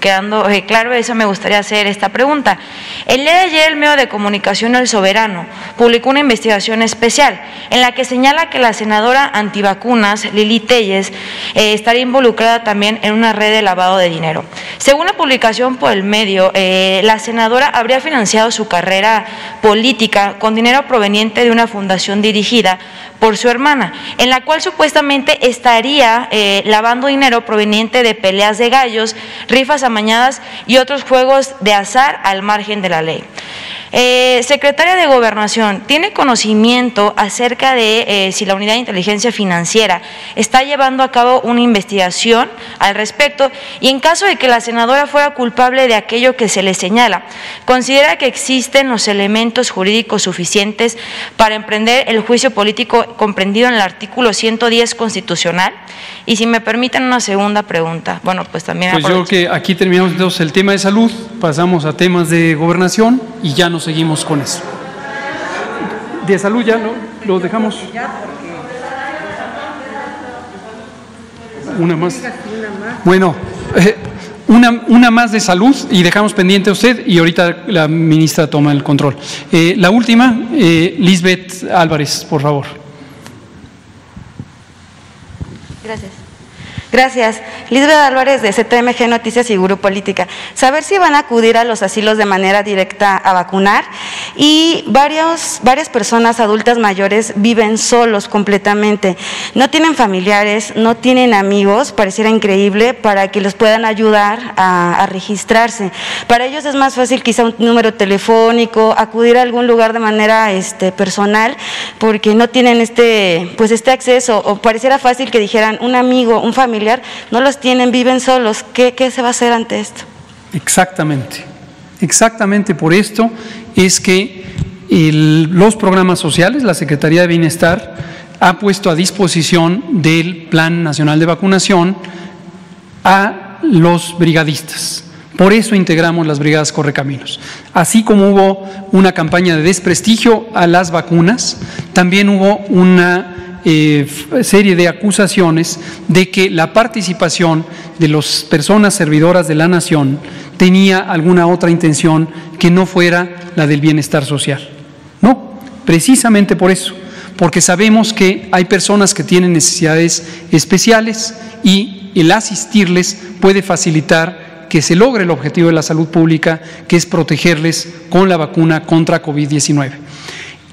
quedando claro eso, me gustaría hacer esta pregunta. El día de ayer el medio de comunicación El Soberano publicó una investigación especial en la que señala que la senadora antivacunas Lili Telles eh, estaría involucrada también en una red de lavado de dinero. Según la publicación por el medio, eh, la senadora habría financiado su carrera política con dinero proveniente de una fundación dirigida por su hermana, en la cual supuestamente estaría eh, lavando dinero proveniente de peleas de gallos, rifas amañadas y otros juegos de azar al margen de la ley. Eh, secretaria de Gobernación, ¿tiene conocimiento acerca de eh, si la Unidad de Inteligencia Financiera está llevando a cabo una investigación al respecto? Y en caso de que la senadora fuera culpable de aquello que se le señala, ¿considera que existen los elementos jurídicos suficientes para emprender el juicio político comprendido en el artículo 110 constitucional? Y si me permiten una segunda pregunta, bueno, pues también... Pues yo creo que aquí terminamos entonces el tema de salud, pasamos a temas de gobernación y ya no seguimos con eso. De salud ya no, lo dejamos. Una más. Bueno, eh, una, una, más de salud y dejamos pendiente a usted y ahorita la ministra toma el control. Eh, la última, eh, Lisbeth Álvarez, por favor. Gracias. Gracias. Lisbeth Álvarez de CTMG Noticias y Guru Política. Saber si van a acudir a los asilos de manera directa a vacunar y varios, varias personas adultas mayores viven solos completamente. No tienen familiares, no tienen amigos, pareciera increíble, para que los puedan ayudar a, registrarse. Para ellos es más fácil quizá un número telefónico, acudir a algún lugar de manera este, personal, porque no tienen este, pues este acceso, o pareciera fácil que dijeran un amigo, un familiar, no los tienen, viven solos. ¿Qué, se va a hacer ante esto? Exactamente, exactamente por esto es que los programas sociales, la Secretaría de Bienestar, ha puesto a disposición del Plan Nacional de Vacunación a los brigadistas. Por eso integramos las brigadas Correcaminos. Así como hubo una campaña de desprestigio a las vacunas, también hubo una eh, serie de acusaciones de que la participación de las personas servidoras de la nación tenía alguna otra intención que no fuera la del bienestar social. No, precisamente por eso, porque sabemos que hay personas que tienen necesidades especiales y el asistirles puede facilitar que se logre el objetivo de la salud pública, que es protegerles con la vacuna contra COVID-19.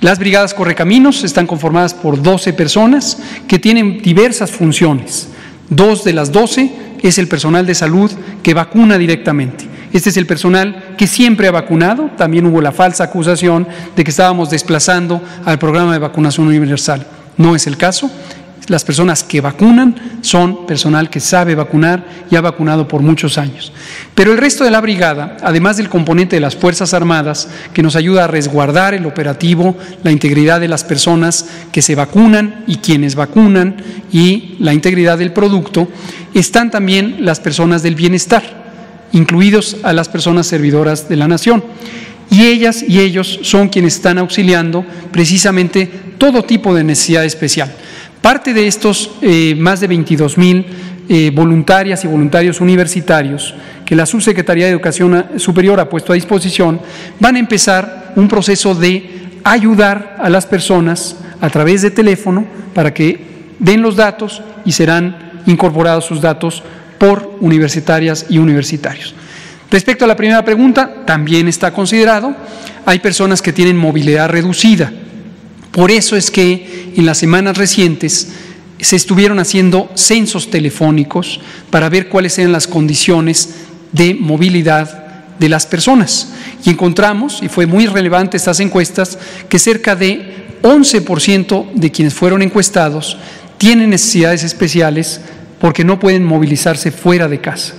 Las brigadas Correcaminos están conformadas por 12 personas que tienen diversas funciones. Dos de las 12 es el personal de salud que vacuna directamente. Este es el personal que siempre ha vacunado. También hubo la falsa acusación de que estábamos desplazando al programa de vacunación universal. No es el caso. Las personas que vacunan son personal que sabe vacunar y ha vacunado por muchos años. Pero el resto de la brigada, además del componente de las Fuerzas Armadas, que nos ayuda a resguardar el operativo, la integridad de las personas que se vacunan y quienes vacunan y la integridad del producto, están también las personas del bienestar, incluidos a las personas servidoras de la nación. Y ellas y ellos son quienes están auxiliando precisamente todo tipo de necesidad especial Parte de estos eh, más de 22 mil eh, voluntarias y voluntarios universitarios que la Subsecretaría de Educación Superior ha puesto a disposición, van a empezar un proceso de ayudar a las personas a través de teléfono para que den los datos y serán incorporados sus datos por universitarias y universitarios. Respecto a la primera pregunta, también está considerado, hay personas que tienen movilidad reducida. Por eso es que en las semanas recientes se estuvieron haciendo censos telefónicos para ver cuáles eran las condiciones de movilidad de las personas. Y encontramos, y fue muy relevante estas encuestas, que cerca de 11% de quienes fueron encuestados tienen necesidades especiales porque no pueden movilizarse fuera de casa.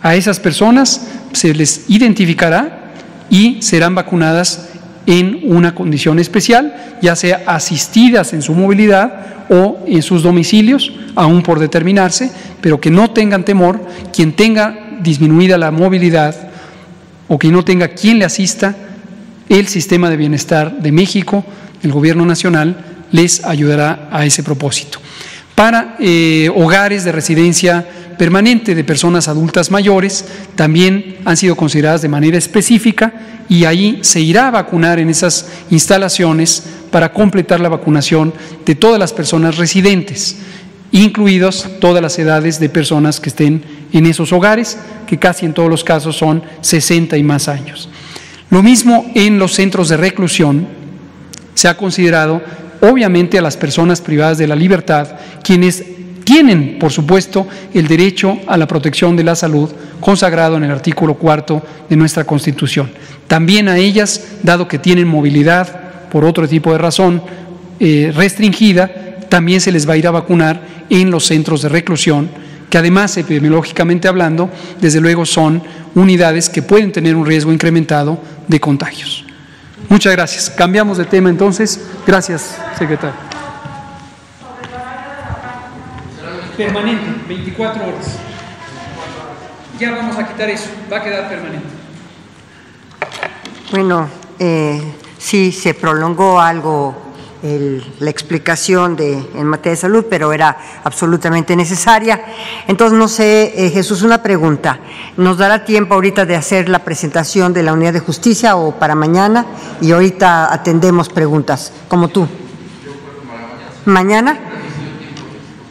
A esas personas se les identificará y serán vacunadas en una condición especial, ya sea asistidas en su movilidad o en sus domicilios, aún por determinarse, pero que no tengan temor, quien tenga disminuida la movilidad o que no tenga quien le asista, el sistema de bienestar de México, el gobierno nacional, les ayudará a ese propósito. Para eh, hogares de residencia permanente de personas adultas mayores también han sido consideradas de manera específica y ahí se irá a vacunar en esas instalaciones para completar la vacunación de todas las personas residentes, incluidos todas las edades de personas que estén en esos hogares, que casi en todos los casos son 60 y más años. Lo mismo en los centros de reclusión, se ha considerado obviamente a las personas privadas de la libertad, quienes tienen, por supuesto, el derecho a la protección de la salud consagrado en el artículo cuarto de nuestra Constitución. También a ellas, dado que tienen movilidad por otro tipo de razón eh, restringida, también se les va a ir a vacunar en los centros de reclusión, que además, epidemiológicamente hablando, desde luego son unidades que pueden tener un riesgo incrementado de contagios. Muchas gracias. Cambiamos de tema entonces. Gracias, secretario. Permanente, 24 horas. Ya vamos a quitar eso, va a quedar permanente. Bueno, eh, sí, se prolongó algo la explicación de, en materia de salud, pero era absolutamente necesaria. Entonces, no sé, eh, Jesús, una pregunta. ¿Nos dará tiempo ahorita de hacer la presentación de la unidad de justicia o para mañana? Y ahorita atendemos preguntas, como tú. ¿Mañana?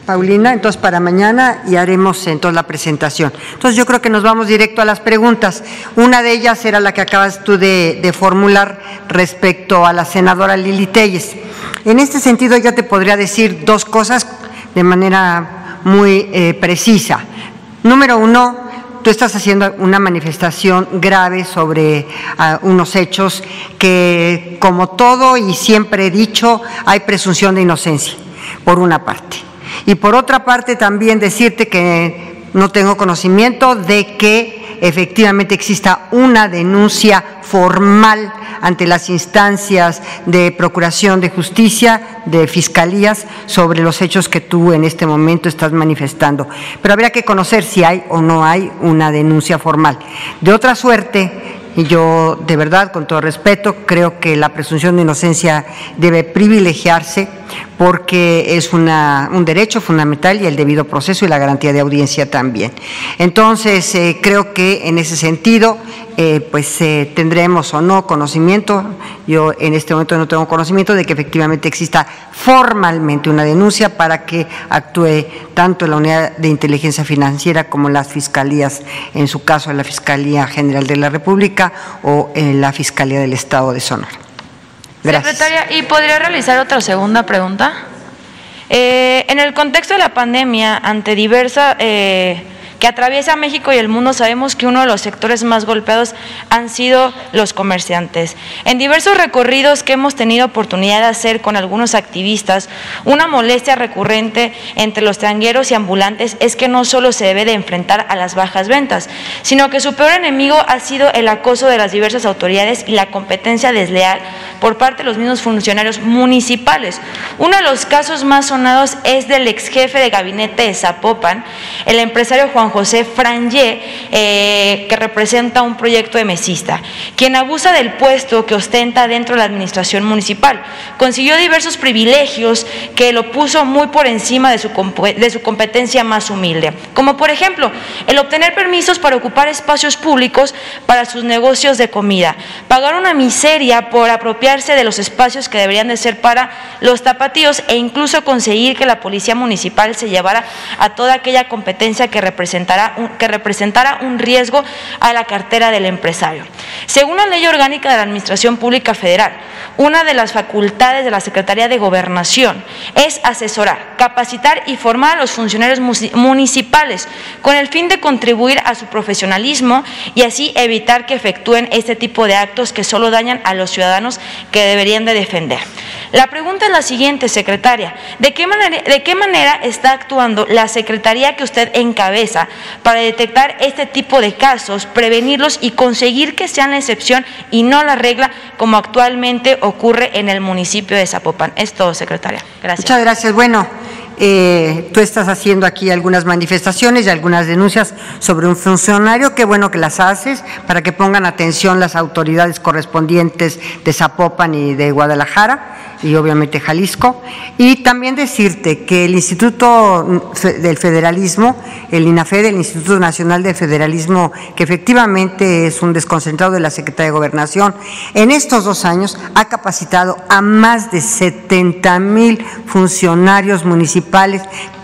Paulina, entonces para mañana y haremos entonces la presentación. Entonces yo creo que nos vamos directo a las preguntas. Una de ellas era la que acabas tú de, formular respecto a la senadora Lili Telles. En este sentido ya te podría decir dos cosas de manera muy eh, precisa. Número uno, tú estás haciendo una manifestación grave sobre ah, unos hechos que, como todo y siempre he dicho, hay presunción de inocencia, por una parte. Y por otra parte también decirte que no tengo conocimiento de que efectivamente exista una denuncia formal ante las instancias de Procuración de Justicia, de Fiscalías, sobre los hechos que tú en este momento estás manifestando. Pero habría que conocer si hay o no hay una denuncia formal. De otra suerte, y yo, de verdad, con todo respeto, creo que la presunción de inocencia debe privilegiarse porque es una, un derecho fundamental y el debido proceso y la garantía de audiencia también. Entonces, eh, creo que en ese sentido, eh, pues eh, tendremos o no conocimiento, yo en este momento no tengo conocimiento de que efectivamente exista formalmente una denuncia para que actúe tanto la unidad de inteligencia financiera como las fiscalías, en su caso la Fiscalía General de la República o en la Fiscalía del Estado de Sonora. Gracias. Secretaria, ¿y podría realizar otra segunda pregunta? Eh, en el contexto de la pandemia, ante diversa eh, que atraviesa México y el mundo, sabemos que uno de los sectores más golpeados han sido los comerciantes. En diversos recorridos que hemos tenido oportunidad de hacer con algunos activistas, una molestia recurrente entre los trangueros y ambulantes es que no solo se debe de enfrentar a las bajas ventas, sino que su peor enemigo ha sido el acoso de las diversas autoridades y la competencia desleal por parte de los mismos funcionarios municipales. Uno de los casos más sonados es del ex jefe de gabinete de Zapopan, el empresario Juan José Frangé, eh, que representa un proyecto de mesista, quien abusa del puesto que ostenta dentro de la administración municipal. Consiguió diversos privilegios que lo puso muy por encima de su, de su competencia más humilde, como por ejemplo el obtener permisos para ocupar espacios públicos para sus negocios de comida, pagar una miseria por apropiarse de los espacios que deberían de ser para los tapatíos e incluso conseguir que la policía municipal se llevara a toda aquella competencia que que representara un riesgo a la cartera del empresario. Según la Ley Orgánica de la Administración Pública Federal, una de las facultades de la Secretaría de Gobernación es asesorar, capacitar y formar a los funcionarios municipales con el fin de contribuir a su profesionalismo y así evitar que efectúen este tipo de actos que solo dañan a los ciudadanos que deberían de defender. La pregunta es la siguiente, secretaria. ¿De qué manera, de qué manera está actuando la secretaría que usted encabeza para detectar este tipo de casos, prevenirlos y conseguir que sean la excepción y no la regla como actualmente ocurre en el municipio de Zapopan? Es todo, secretaria. Gracias. Muchas gracias. Bueno. Eh, tú estás haciendo aquí algunas manifestaciones y algunas denuncias sobre un funcionario, qué bueno que las haces para que pongan atención las autoridades correspondientes de Zapopan y de Guadalajara y obviamente Jalisco. Y también decirte que el Instituto del Federalismo, el INAFED, el Instituto Nacional del Federalismo, que efectivamente es un desconcentrado de la Secretaría de Gobernación, en estos dos años ha capacitado a más de 70 mil funcionarios municipales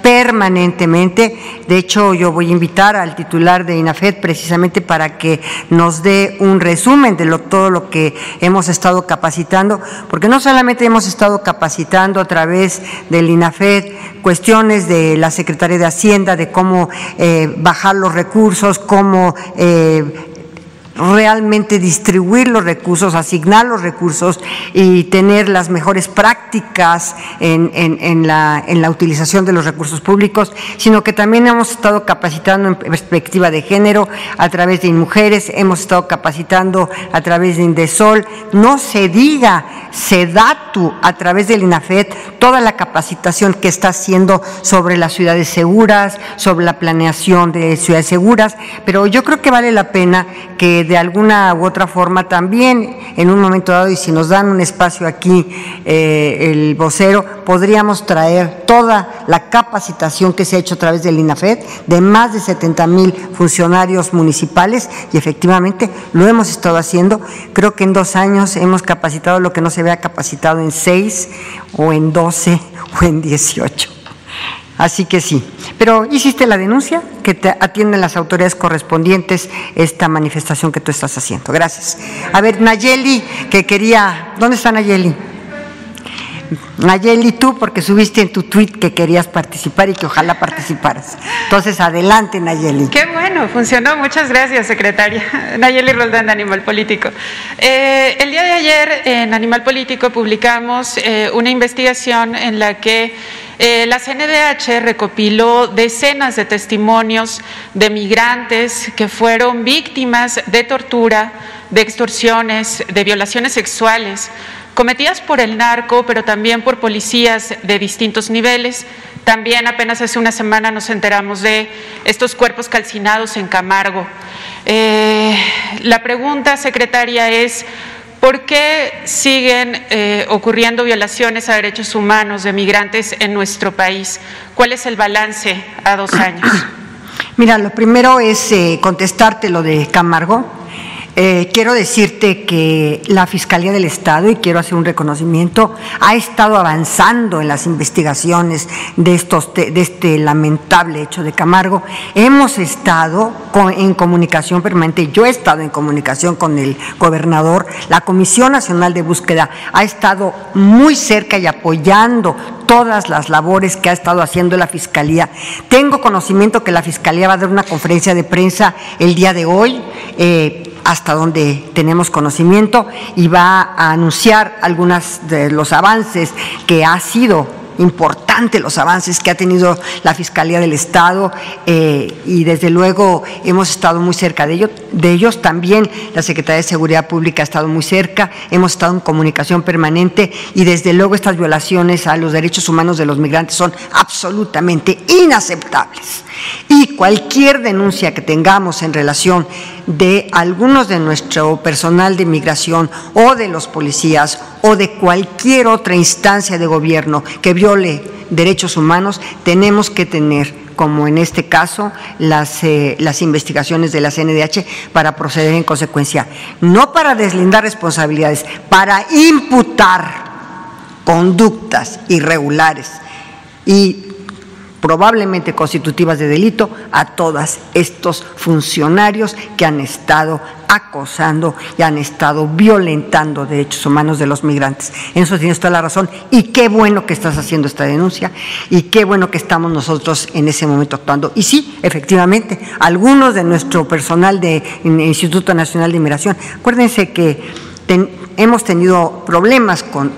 permanentemente. De hecho, yo voy a invitar al titular de INAFED precisamente para que nos dé un resumen de todo lo que hemos estado capacitando, porque no solamente hemos estado capacitando a través del INAFED cuestiones de la Secretaría de Hacienda, de cómo eh, bajar los recursos, cómo eh, realmente distribuir los recursos, asignar los recursos y tener las mejores prácticas en, la, utilización de los recursos públicos, sino que también hemos estado capacitando en perspectiva de género a través de mujeres, hemos estado capacitando a través de Indesol, no se diga SEDATU a través del INAFED, toda la capacitación que está haciendo sobre las ciudades seguras, sobre la planeación de ciudades seguras, pero yo creo que vale la pena que de alguna u otra forma también en un momento dado, y si nos dan un espacio aquí eh, el vocero, podríamos traer toda la capacitación que se ha hecho a través del INAFED de más de 70 mil funcionarios municipales y efectivamente lo hemos estado haciendo. Creo que en dos años hemos capacitado lo que no se había capacitado en seis o en doce o en dieciocho. Así que sí. Pero hiciste la denuncia, que te atienden las autoridades correspondientes esta manifestación que tú estás haciendo. Gracias. A ver, Nayeli, que quería. ¿Dónde está Nayeli? Nayeli, tú, porque subiste en tu tweet que querías participar y que ojalá participaras. Entonces, adelante, Nayeli. Qué bueno, funcionó. Muchas gracias, secretaria. Nayeli Roldán, de Animal Político. Eh, el día de ayer, en Animal Político, publicamos eh, una investigación en la que eh, la CNDH recopiló decenas de testimonios de migrantes que fueron víctimas de tortura, de extorsiones, de violaciones sexuales cometidas por el narco, pero también por policías de distintos niveles. También apenas hace una semana nos enteramos de estos cuerpos calcinados en Camargo. Eh, la pregunta, secretaria, es ¿por qué siguen eh, ocurriendo violaciones a derechos humanos de migrantes en nuestro país? ¿Cuál es el balance a dos años? Mira, lo primero es eh, contestarte lo de Camargo. Eh, quiero decirte que la Fiscalía del Estado, y quiero hacer un reconocimiento, ha estado avanzando en las investigaciones de, estos, de este lamentable hecho de Camargo. Hemos estado en comunicación permanente, yo he estado en comunicación con el gobernador, la Comisión Nacional de Búsqueda ha estado muy cerca y apoyando todas las labores que ha estado haciendo la Fiscalía. Tengo conocimiento que la Fiscalía va a dar una conferencia de prensa el día de hoy. Eh, hasta donde tenemos conocimiento y va a anunciar algunos de los avances que ha sido importante los avances que ha tenido la Fiscalía del Estado eh, y desde luego hemos estado muy cerca de ellos. De ellos también la Secretaría de Seguridad Pública ha estado muy cerca, hemos estado en comunicación permanente y desde luego estas violaciones a los derechos humanos de los migrantes son absolutamente inaceptables. Y cualquier denuncia que tengamos en relación de algunos de nuestro personal de migración o de los policías o de cualquier otra instancia de gobierno que derechos humanos, tenemos que tener como en este caso, las, eh, las investigaciones de la CNDH para proceder en consecuencia. No para deslindar responsabilidades, para imputar conductas irregulares y probablemente constitutivas de delito a todos estos funcionarios que han estado acosando y han estado violentando derechos humanos de los migrantes. En eso tienes toda la razón y qué bueno que estás haciendo esta denuncia y qué bueno que estamos nosotros en ese momento actuando. Y sí, efectivamente, algunos de nuestro personal del Instituto Nacional de Inmigración, acuérdense que hemos tenido problemas con,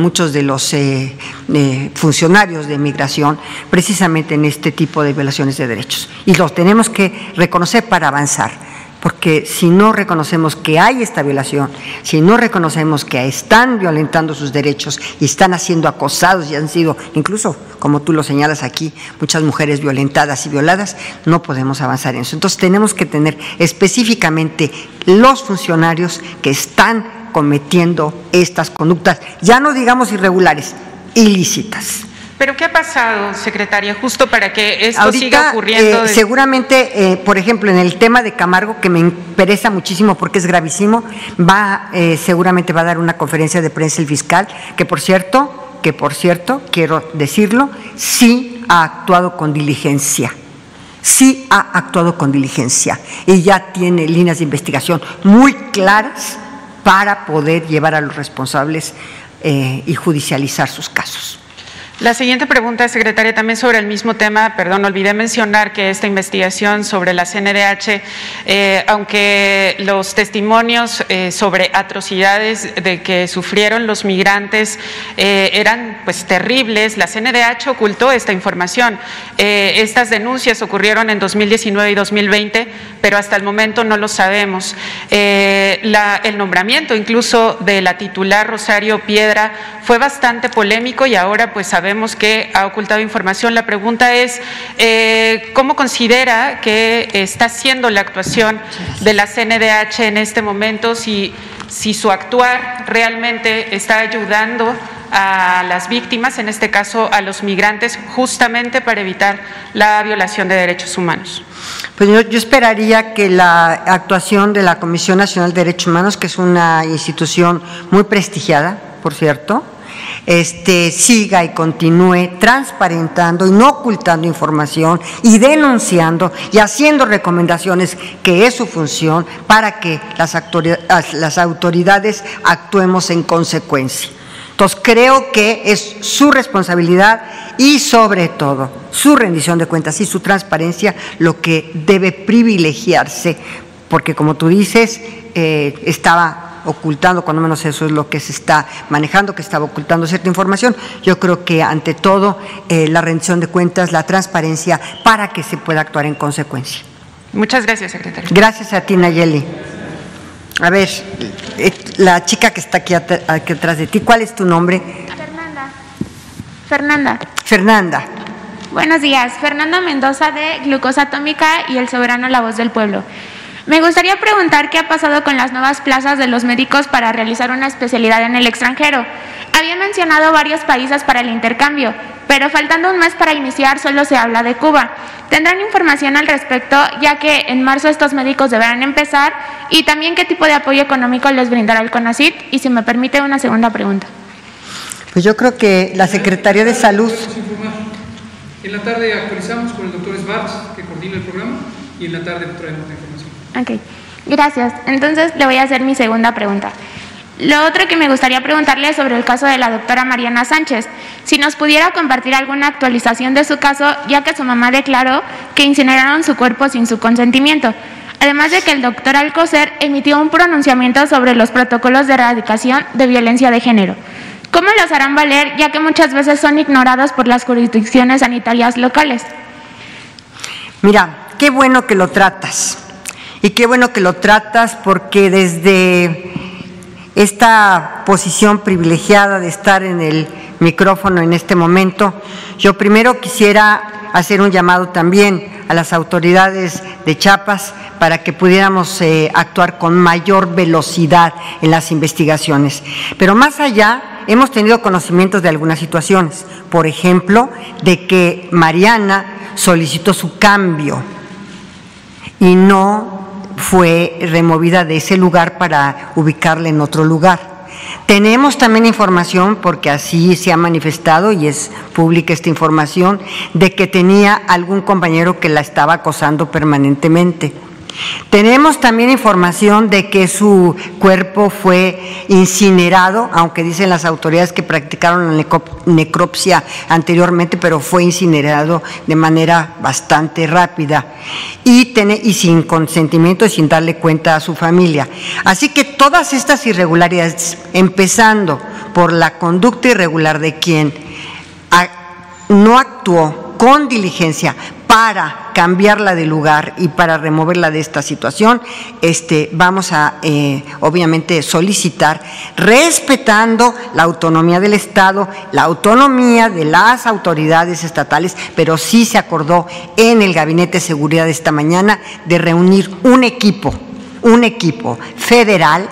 muchos de los eh, eh, funcionarios de migración precisamente en este tipo de violaciones de derechos. Y los tenemos que reconocer para avanzar. Porque si no reconocemos que hay esta violación, si no reconocemos que están violentando sus derechos y están siendo acosados y han sido, incluso como tú lo señalas aquí, muchas mujeres violentadas y violadas, no podemos avanzar en eso. Entonces tenemos que tener específicamente los funcionarios que están cometiendo estas conductas, ya no digamos irregulares, ilícitas. Pero ¿qué ha pasado, secretaria, justo para que esto siga ocurriendo? Eh, seguramente, eh, por ejemplo, en el tema de Camargo, que me interesa muchísimo porque es gravísimo, va, eh, seguramente va a dar una conferencia de prensa el fiscal, que por cierto, que por cierto, quiero decirlo, sí ha actuado con diligencia sí ha actuado con diligencia y ya tiene líneas de investigación muy claras para poder llevar a los responsables eh, y judicializar sus casos. La siguiente pregunta, secretaria, también sobre el mismo tema. Perdón, olvidé mencionar que esta investigación sobre la CNDH, eh, aunque los testimonios eh, sobre atrocidades de que sufrieron los migrantes eh, eran pues terribles, la CNDH ocultó esta información. estas denuncias ocurrieron en 2019 y 2020, pero hasta el momento no lo sabemos. el nombramiento incluso de la titular Rosario Piedra fue bastante polémico y ahora pues sabemos Vemos que ha ocultado información. La pregunta es, eh, ¿cómo considera que está haciendo la actuación de la CNDH en este momento? Si, si su actuar realmente está ayudando a las víctimas, en este caso a los migrantes, justamente para evitar la violación de derechos humanos. Pues yo, yo, esperaría que la actuación de la Comisión Nacional de Derechos Humanos, que es una institución muy prestigiada, por cierto, este, siga y continúe transparentando y no ocultando información y denunciando y haciendo recomendaciones, que es su función, para que las autoridades, actuemos en consecuencia. Entonces creo que es su responsabilidad y sobre todo su rendición de cuentas y su transparencia lo que debe privilegiarse, porque como tú dices, eh, estaba ocultando, cuando menos eso es lo que se está manejando, que estaba ocultando cierta información. Yo creo que ante todo eh, la rendición de cuentas, la transparencia, para que se pueda actuar en consecuencia. Muchas gracias, secretario. Gracias a ti, Nayeli. A ver, eh, la chica que está aquí, aquí atrás de ti, ¿cuál es tu nombre? Fernanda. Fernanda. Fernanda. Buenos días, Fernanda Mendoza de Glucosa Atómica y El Soberano La Voz del Pueblo. Me gustaría preguntar qué ha pasado con las nuevas plazas de los médicos para realizar una especialidad en el extranjero. Había mencionado varios países para el intercambio, pero faltando un mes para iniciar solo se habla de Cuba. ¿Tendrán información al respecto, ya que en marzo estos médicos deberán empezar? Y también qué tipo de apoyo económico les brindará el CONACIT? Y si me permite una segunda pregunta. Pues yo creo que la Secretaría de Salud... En la tarde actualizamos con el doctor Svarts, que coordina el programa, y en la tarde traemos la información. Ok, gracias. Entonces le voy a hacer mi segunda pregunta. Lo otro que me gustaría preguntarle es sobre el caso de la doctora Mariana Sánchez. Si nos pudiera compartir alguna actualización de su caso, ya que su mamá declaró que incineraron su cuerpo sin su consentimiento. Además de que el doctor Alcocer emitió un pronunciamiento sobre los protocolos de erradicación de violencia de género. ¿Cómo los harán valer ya que muchas veces son ignorados por las jurisdicciones sanitarias locales? Mira, qué bueno que lo tratas. Y qué bueno que lo tratas porque desde esta posición privilegiada de estar en el micrófono en este momento, yo primero quisiera hacer un llamado también a las autoridades de Chiapas para que pudiéramos eh, actuar con mayor velocidad en las investigaciones. Pero más allá, hemos tenido conocimientos de algunas situaciones. Por ejemplo, de que Mariana solicitó su cambio y no fue removida de ese lugar para ubicarla en otro lugar. Tenemos también información, porque así se ha manifestado y es pública esta información, de que tenía algún compañero que la estaba acosando permanentemente. Tenemos también información de que su cuerpo fue incinerado, aunque dicen las autoridades que practicaron la necropsia anteriormente, pero fue incinerado de manera bastante rápida y, sin consentimiento y sin darle cuenta a su familia. Así que todas estas irregularidades, empezando por la conducta irregular de quien no actuó con diligencia para cambiarla de lugar y para removerla de esta situación, este, vamos a eh, obviamente solicitar, respetando la autonomía del Estado, la autonomía de las autoridades estatales, pero sí se acordó en el Gabinete de Seguridad esta mañana de reunir un equipo, un equipo federal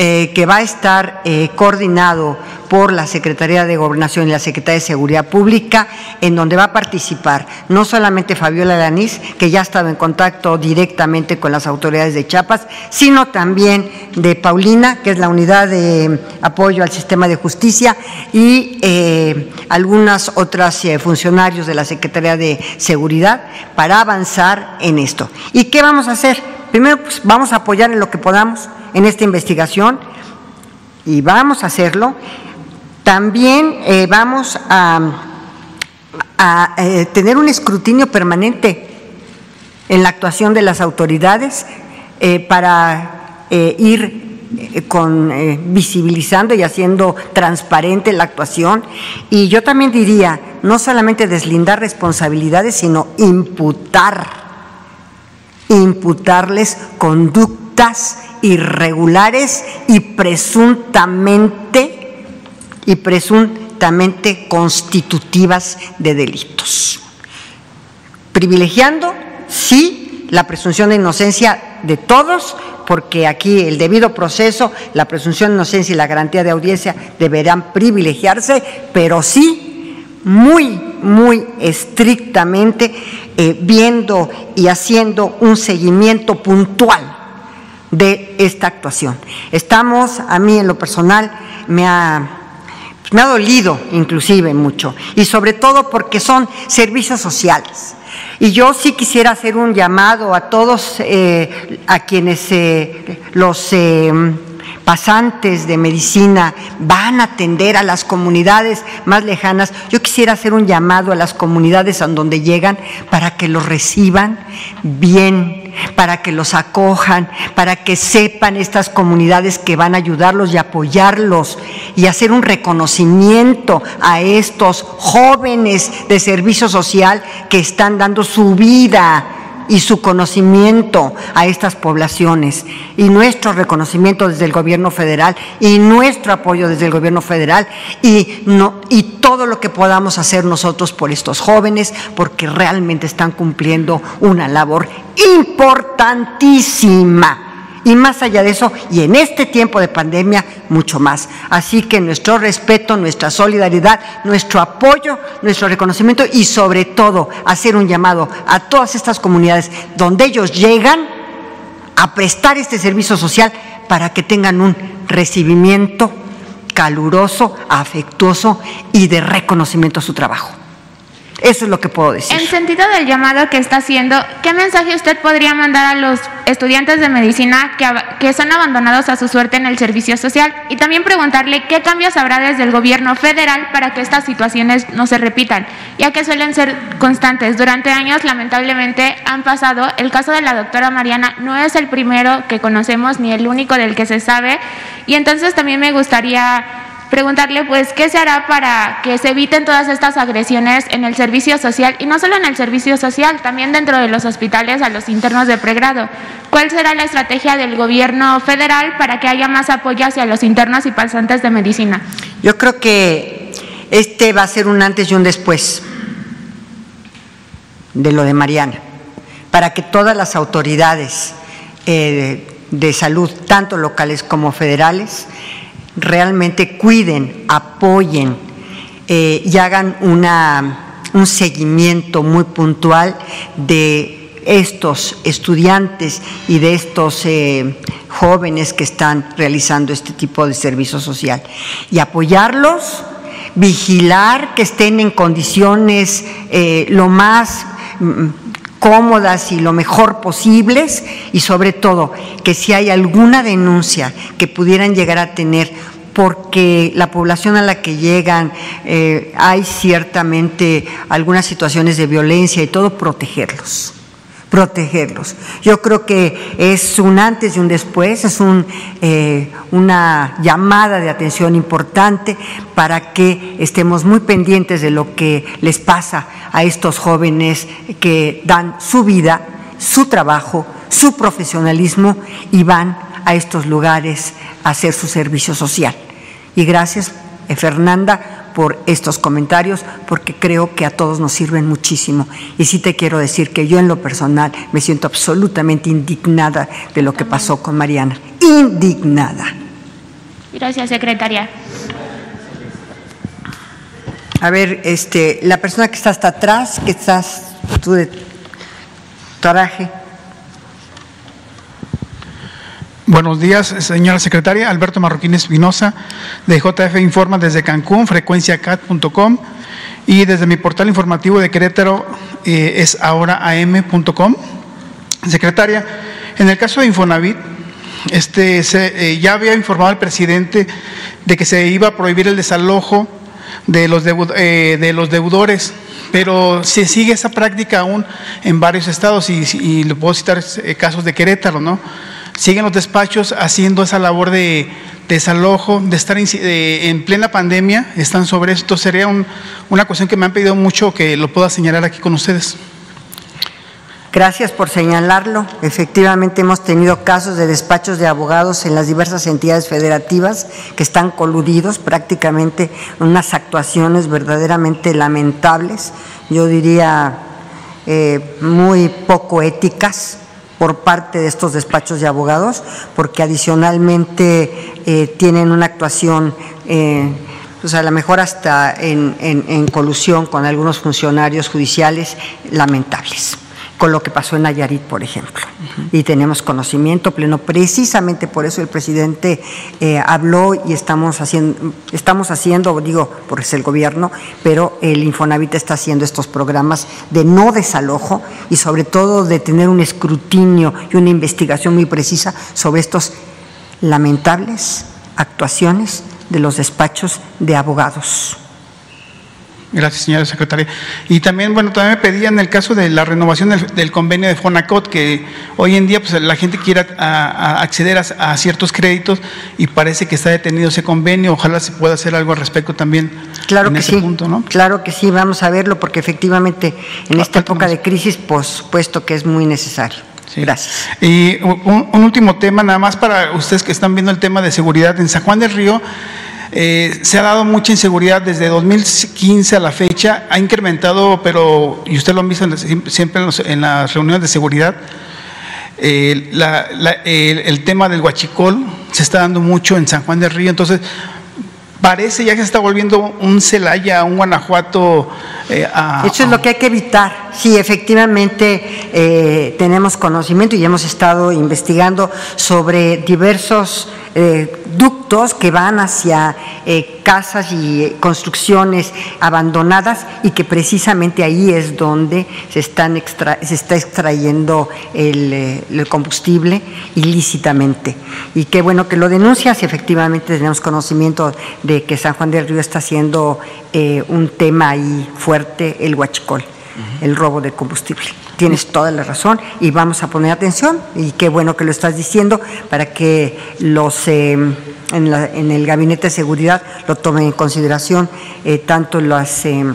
eh, que va a estar eh, coordinado por la Secretaría de Gobernación y la Secretaría de Seguridad Pública, en donde va a participar no solamente Fabiola Lanís, que ya ha estado en contacto directamente con las autoridades de Chiapas, sino también de Paulina, que es la unidad de apoyo al sistema de justicia, y eh, algunas otras funcionarios de la Secretaría de Seguridad para avanzar en esto. ¿Y qué vamos a hacer? Primero, pues, vamos a apoyar en lo que podamos en esta investigación y vamos a hacerlo. También eh, vamos a, eh, tener un escrutinio permanente en la actuación de las autoridades eh, para ir con, visibilizando y haciendo transparente la actuación. Y yo también diría, no solamente deslindar responsabilidades, sino imputar, imputarles conductas irregulares y presuntamente y presuntamente constitutivas de delitos. Privilegiando, sí, la presunción de inocencia de todos, porque aquí el debido proceso, la presunción de inocencia y la garantía de audiencia deberán privilegiarse, pero sí muy, muy estrictamente eh, viendo y haciendo un seguimiento puntual de esta actuación. Estamos, a mí en lo personal, me ha, me ha dolido inclusive mucho, y sobre todo porque son servicios sociales. Y yo sí quisiera hacer un llamado a todos, eh, a quienes eh, los... Eh, pasantes de medicina van a atender a las comunidades más lejanas. Yo quisiera hacer un llamado a las comunidades a donde llegan para que los reciban bien, para que los acojan, para que sepan estas comunidades que van a ayudarlos y apoyarlos y hacer un reconocimiento a estos jóvenes de servicio social que están dando su vida y su conocimiento a estas poblaciones. Y nuestro reconocimiento desde el gobierno federal y nuestro apoyo desde el gobierno federal y, no, y todo lo que podamos hacer nosotros por estos jóvenes porque realmente están cumpliendo una labor importantísima y más allá de eso, y en este tiempo de pandemia, mucho más. Así que nuestro respeto, nuestra solidaridad, nuestro apoyo, nuestro reconocimiento y sobre todo hacer un llamado a todas estas comunidades donde ellos llegan a prestar este servicio social para que tengan un recibimiento caluroso, afectuoso y de reconocimiento a su trabajo. Eso es lo que puedo decir. En sentido del llamado que está haciendo, ¿qué mensaje usted podría mandar a los estudiantes de medicina que, que son abandonados a su suerte en el servicio social? Y también preguntarle qué cambios habrá desde el gobierno federal para que estas situaciones no se repitan, ya que suelen ser constantes. Durante años, lamentablemente, han pasado. El caso de la doctora Mariana no es el primero que conocemos ni el único del que se sabe. Y entonces también me gustaría preguntarle pues qué se hará para que se eviten todas estas agresiones en el servicio social y no solo en el servicio social, también dentro de los hospitales a los internos de pregrado. ¿Cuál será la estrategia del gobierno federal para que haya más apoyo hacia los internos y pasantes de medicina? Yo creo que este va a ser un antes y un después de lo de Mariana, para que todas las autoridades eh, de salud, tanto locales como federales, realmente cuiden, apoyen eh, y hagan una, un seguimiento muy puntual de estos estudiantes y de estos eh, jóvenes que están realizando este tipo de servicio social. Y apoyarlos, vigilar que estén en condiciones eh, lo más mm, cómodas y lo mejor posibles y sobre todo que si hay alguna denuncia que pudieran llegar a tener porque la población a la que llegan eh, hay ciertamente algunas situaciones de violencia y todo, protegerlos protegerlos. Yo creo que es un antes y un después, es eh, una llamada de atención importante para que estemos muy pendientes de lo que les pasa a estos jóvenes que dan su vida, su trabajo, su profesionalismo y van a estos lugares a hacer su servicio social. Y gracias, eh, Fernanda, por estos comentarios porque creo que a todos nos sirven muchísimo. Y sí te quiero decir que yo en lo personal me siento absolutamente indignada de lo que pasó con Mariana. Indignada. Gracias, secretaria. A ver, este, la persona que está hasta atrás, que estás tú de traje. Buenos días, señora secretaria. Alberto Marroquín Espinosa, de JF Informa desde Cancún, frecuenciacat.com y desde mi portal informativo de Querétaro eh, es ahoraam.com. Secretaria, en el caso de Infonavit, este, se, eh, ya había informado al presidente de que se iba a prohibir el desalojo de los, eh, de los deudores, pero se sigue esa práctica aún en varios estados y, y le puedo citar eh, casos de Querétaro, ¿no? Siguen los despachos haciendo esa labor de desalojo, de estar en plena pandemia, están sobre esto. Sería una cuestión que me han pedido mucho que lo pueda señalar aquí con ustedes. Gracias por señalarlo. Efectivamente hemos tenido casos de despachos de abogados en las diversas entidades federativas que están coludidos prácticamente unas actuaciones verdaderamente lamentables, yo diría eh, muy poco éticas por parte de estos despachos de abogados, porque adicionalmente eh, tienen una actuación, eh, pues a lo mejor hasta en colusión con algunos funcionarios judiciales lamentables con lo que pasó en Nayarit, por ejemplo. Y tenemos conocimiento pleno. Precisamente por eso el presidente eh, habló y estamos haciendo, estamos haciendo, digo, porque es el gobierno, pero el Infonavit está haciendo estos programas de no desalojo y sobre todo de tener un escrutinio y una investigación muy precisa sobre estos lamentables actuaciones de los despachos de abogados. Gracias, señora secretaria. Y también, bueno, también me pedían el caso de la renovación del, convenio de Fonacot, que hoy en día pues, la gente quiere acceder a, ciertos créditos y parece que está detenido ese convenio. Ojalá se pueda hacer algo al respecto también. Claro que sí. Claro que sí, vamos a verlo, porque efectivamente en esta época de crisis, pues supuesto que es muy necesario. Gracias. Y un, un último tema, nada más para ustedes que están viendo el tema de seguridad. En San Juan del Río eh, se ha dado mucha inseguridad desde 2015 a la fecha, ha incrementado, pero, y usted lo ha visto siempre en, las reuniones de seguridad, eh, el, tema del huachicol se está dando mucho en San Juan del Río, entonces parece ya que se está volviendo un Celaya, un Guanajuato. Eh, Eso es lo que hay que evitar. Sí, efectivamente tenemos conocimiento y hemos estado investigando sobre diversos ductos que van hacia eh, casas y eh, construcciones abandonadas y que precisamente ahí es donde se, están se está extrayendo eh, el, combustible ilícitamente. Y qué bueno que lo denuncias, efectivamente tenemos conocimiento de que San Juan del Río está haciendo un tema ahí fuerte, el huachicol, el robo de combustible. Tienes toda la razón y vamos a poner atención y qué bueno que lo estás diciendo para que los en, el Gabinete de Seguridad lo tomen en consideración eh, tanto las em,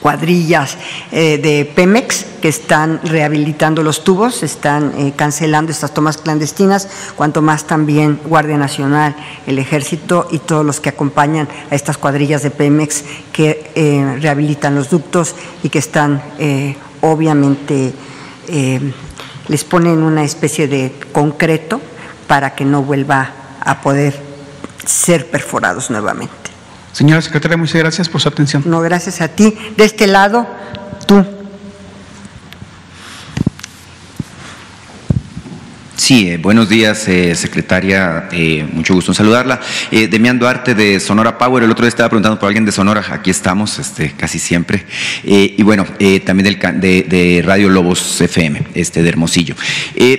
cuadrillas eh, de Pemex que están rehabilitando los tubos, están eh, cancelando estas tomas clandestinas, cuanto más también Guardia Nacional, el Ejército y todos los que acompañan a estas cuadrillas de Pemex que eh, rehabilitan los ductos y que están obviamente les ponen una especie de concreto para que no vuelva a poder ser perforados nuevamente. Señora secretaria, muchas gracias por su atención. No, gracias a ti. De este lado, tú. Sí, eh, buenos días, eh, secretaria. Eh, mucho gusto en saludarla. Demián Duarte de Sonora Power. El otro día estaba preguntando por alguien de Sonora. Aquí estamos, este, casi siempre. y bueno, también del, de, de, Radio Lobos FM, este, de Hermosillo.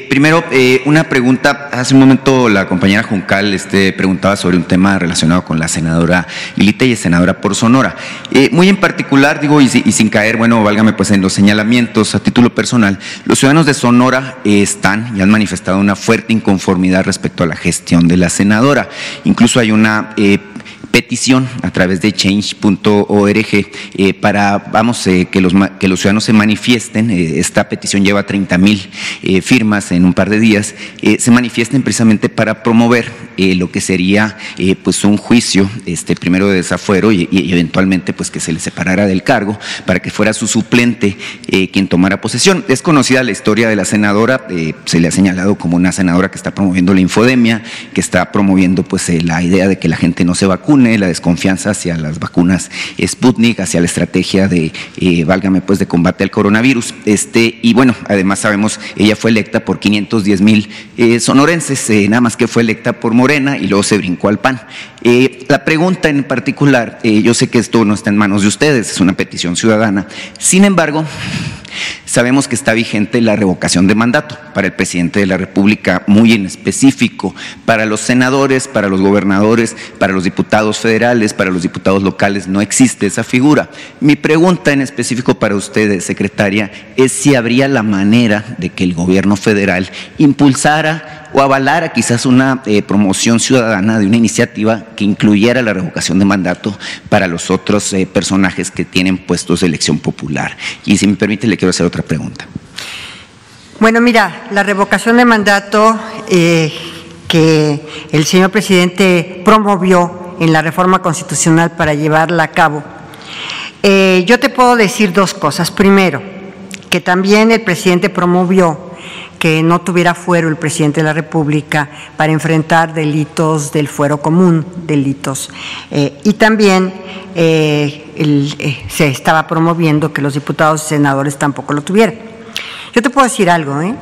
primero, una pregunta. Hace un momento la compañera Juncal este, preguntaba sobre un tema relacionado con la senadora Lilita y senadora por Sonora. muy en particular, digo, y, y, sin caer, bueno, válgame pues en los señalamientos a título personal, los ciudadanos de Sonora están y han manifestado una fuerte inconformidad respecto a la gestión de la senadora. Incluso hay una eh, petición a través de change.org eh, para, vamos, eh, que, los, que los ciudadanos se manifiesten. Eh, esta petición lleva 30 mil firmas en un par de días. se manifiesten precisamente para promover lo que sería pues un juicio, este, primero de desafuero y, eventualmente pues que se le separara del cargo para que fuera su suplente quien tomara posesión. Es conocida la historia de la senadora, se le ha señalado como una senadora que está promoviendo la infodemia, que está promoviendo pues la idea de que la gente no se la desconfianza hacia las vacunas Sputnik, hacia la estrategia de, eh, válgame pues, de combate al coronavirus. Este, y bueno, además sabemos, ella fue electa por 510 mil eh, sonorenses, eh, nada más que fue electa por Morena y luego se brincó al PAN. la pregunta en particular, yo sé que esto no está en manos de ustedes, es una petición ciudadana, sin embargo, Sabemos que está vigente la revocación de mandato para el presidente de la República, muy en específico, para los senadores, para los gobernadores, para los diputados federales, para los diputados locales, no existe esa figura. Mi pregunta en específico para ustedes, secretaria, es si habría la manera de que el gobierno federal impulsara o avalara quizás una eh, promoción ciudadana de una iniciativa que incluyera la revocación de mandato para los otros eh, personajes que tienen puestos de elección popular. Y si me permite, le quiero hacer otra pregunta. Bueno, mira, la revocación de mandato eh, que el señor presidente promovió en la reforma constitucional para llevarla a cabo, yo te puedo decir dos cosas. Primero, que también el presidente promovió que no tuviera fuero el presidente de la República para enfrentar delitos del fuero común, delitos. Eh, y también eh, eh, se estaba promoviendo que los diputados y senadores tampoco lo tuvieran. Yo te puedo decir algo, ¿eh?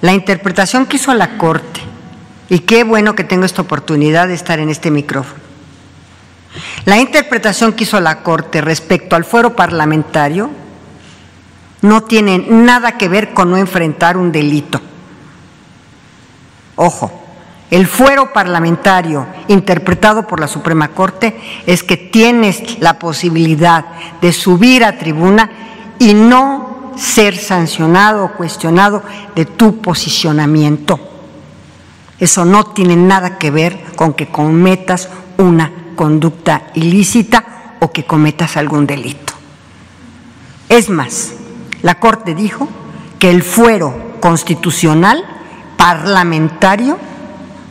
La interpretación que hizo la Corte, y qué bueno que tengo esta oportunidad de estar en este micrófono. La interpretación que hizo la Corte respecto al fuero parlamentario no tiene nada que ver con no enfrentar un delito. Ojo, el fuero parlamentario interpretado por la Suprema Corte es que tienes la posibilidad de subir a tribuna y no ser sancionado o cuestionado de tu posicionamiento. Eso no tiene nada que ver con que cometas una conducta ilícita o que cometas algún delito. Es más, la Corte dijo que el fuero constitucional parlamentario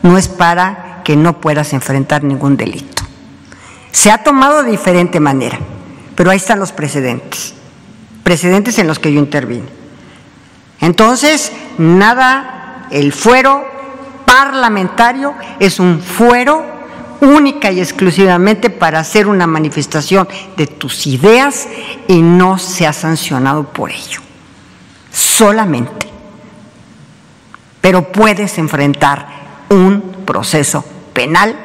no es para que no puedas enfrentar ningún delito. Se ha tomado de diferente manera, pero ahí están los precedentes, precedentes en los que yo intervino. Entonces, nada, el fuero parlamentario es un fuero única y exclusivamente para hacer una manifestación de tus ideas y no se ha sancionado por ello. Solamente. Pero puedes enfrentar un proceso penal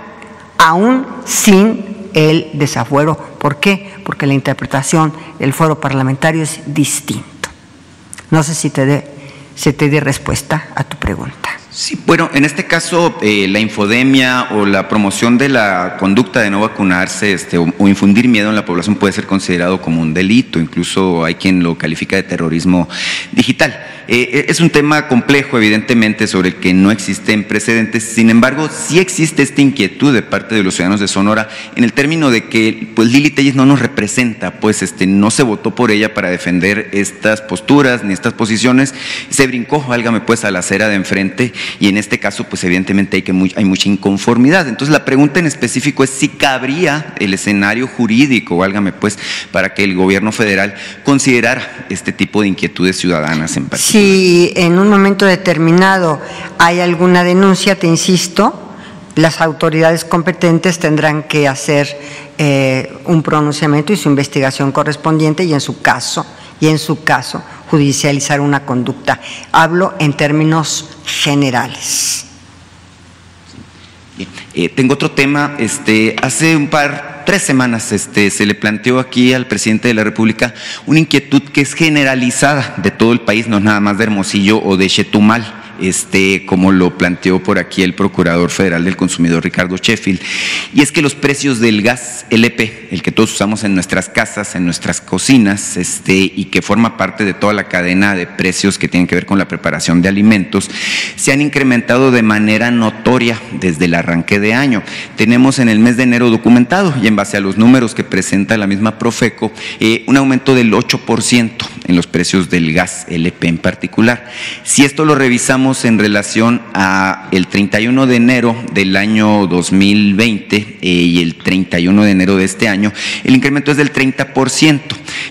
aún sin el desafuero. ¿Por qué? Porque la interpretación del fuero parlamentario es distinto. No sé si te dé, se te respuesta a tu pregunta. Sí, bueno, en este caso eh, la infodemia o la promoción de la conducta de no vacunarse este, o, infundir miedo en la población puede ser considerado como un delito, incluso hay quien lo califica de terrorismo digital. Eh, es un tema complejo, evidentemente, sobre el que no existen precedentes. Sin embargo, sí existe esta inquietud de parte de los ciudadanos de Sonora en el término de que pues, Lili Telles no nos representa, pues este, no se votó por ella para defender estas posturas ni estas posiciones. Se brincó, válgame pues, a la acera de enfrente y en este caso, pues evidentemente hay, que hay mucha inconformidad. Entonces, la pregunta en específico es si cabría el escenario jurídico, válgame pues, para que el gobierno federal considerara este tipo de inquietudes ciudadanas en particular. Si en un momento determinado hay alguna denuncia, te insisto, las autoridades competentes tendrán que hacer eh, un pronunciamiento y su investigación correspondiente y en su caso, y en su caso, judicializar una conducta. Hablo en términos generales. Bien. Eh, tengo otro tema. Este, hace un par, tres semanas, este, se le planteó aquí al presidente de la República una inquietud que es generalizada de todo el país, no nada más de Hermosillo o de Chetumal este, como lo planteó por aquí el Procurador Federal del Consumidor Ricardo Sheffield, y es que los precios del gas LP, el que todos usamos en nuestras casas, en nuestras cocinas, este, y que forma parte de toda la cadena de precios que tienen que ver con la preparación de alimentos, se han incrementado de manera notoria desde el arranque de año. Tenemos en el mes de enero documentado, y en base a los números que presenta la misma Profeco, eh, un aumento del 8% en los precios del gas LP en particular. Si esto lo revisamos, en relación a el 31 de enero del año 2020 eh, y el 31 de enero de este año, el incremento es del 30%.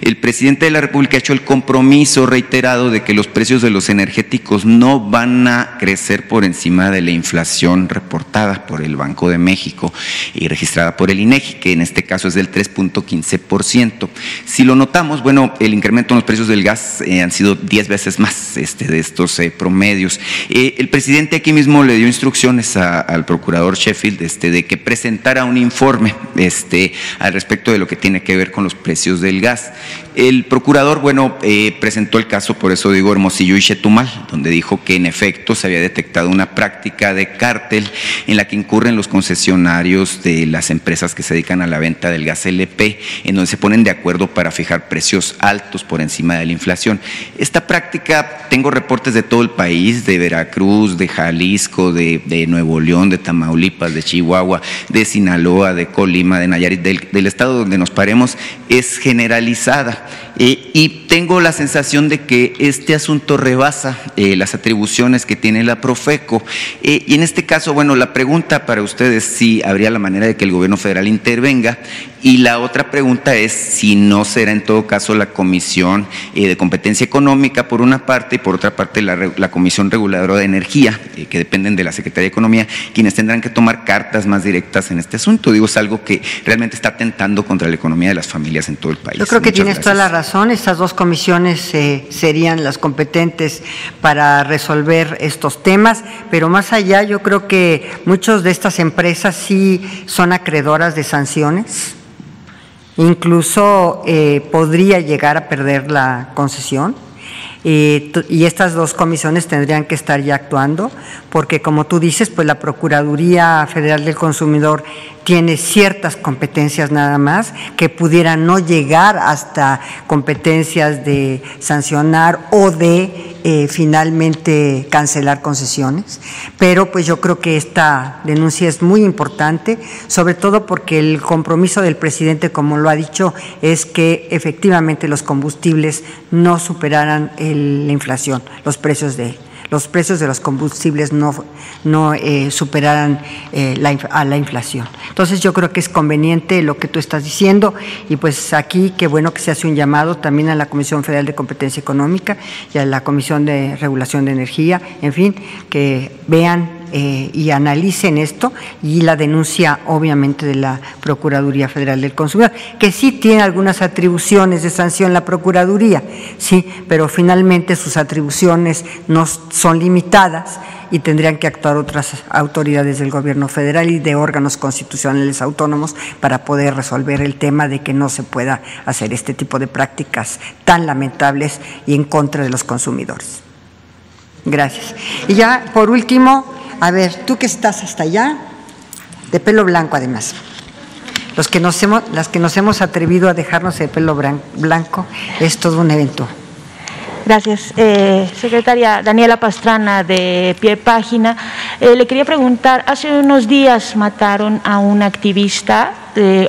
El presidente de la República ha hecho el compromiso reiterado de que los precios de los energéticos no van a crecer por encima de la inflación reportada por el Banco de México y registrada por el INEGI, que en este caso es del 3.15%. Si lo notamos, bueno, el incremento en los precios del gas eh, han sido 10 veces más este, de estos eh, promedios. Eh, el presidente aquí mismo le dio instrucciones a, al procurador Sheffield este, de que presentara un informe este, al respecto de lo que tiene que ver con los precios del gas. El procurador, bueno, eh, presentó el caso, por eso digo Hermosillo y Chetumal, donde dijo que en efecto se había detectado una práctica de cártel en la que incurren los concesionarios de las empresas que se dedican a la venta del gas LP, en donde se ponen de acuerdo para fijar precios altos por encima de la inflación. Esta práctica, tengo reportes de todo el país, de Veracruz, de Jalisco, de, de Nuevo León, de Tamaulipas, de Chihuahua, de Sinaloa, de Colima, de Nayarit, del estado donde nos paremos, es generalizada. Eh, y tengo la sensación de que este asunto rebasa eh, las atribuciones que tiene la Profeco. Eh, y en este caso, bueno, la pregunta para ustedes si habría la manera de que el gobierno federal intervenga. Y la otra pregunta es si no será en todo caso la Comisión de Competencia Económica por una parte y por otra parte la, la Comisión Reguladora de Energía, que dependen de la Secretaría de Economía, quienes tendrán que tomar cartas más directas en este asunto. Digo, es algo que realmente está atentando contra la economía de las familias en todo el país. Yo creo que Muchas tienes gracias. toda la razón. Estas dos comisiones eh, serían las competentes para resolver estos temas, pero más allá yo creo que muchas de estas empresas sí son acreedoras de sanciones. Incluso eh, podría llegar a perder la concesión. Eh, tu- y estas dos comisiones tendrían que estar ya actuando, porque como tú dices, pues la Procuraduría Federal del Consumidor tiene ciertas competencias nada más que pudieran no llegar hasta competencias de sancionar o de eh, finalmente cancelar concesiones. Pero pues yo creo que esta denuncia es muy importante, sobre todo porque el compromiso del presidente, como lo ha dicho, es que efectivamente los combustibles no superaran el- la inflación, los precios de los precios de los combustibles no, no eh, superaran eh, la, a la inflación. Entonces yo creo que es conveniente lo que tú estás diciendo y pues aquí qué bueno que se hace un llamado también a la Comisión Federal de Competencia Económica y a la Comisión de Regulación de Energía, en fin, que vean eh, y analicen esto y la denuncia obviamente de la Procuraduría Federal del Consumidor, que sí tiene algunas atribuciones de sanción la Procuraduría, sí, pero finalmente sus atribuciones no son limitadas y tendrían que actuar otras autoridades del gobierno federal y de órganos constitucionales autónomos para poder resolver el tema de que no se pueda hacer este tipo de prácticas tan lamentables y en contra de los consumidores. Gracias. Y ya, por último, a ver, tú que estás hasta allá, de pelo blanco además. Los que nos hemos, las que nos hemos atrevido a dejarnos el pelo blanco, es todo un evento. Gracias. Eh, secretaria Daniela Pastrana, de Pie Página. Eh, le quería preguntar, hace unos días mataron a un activista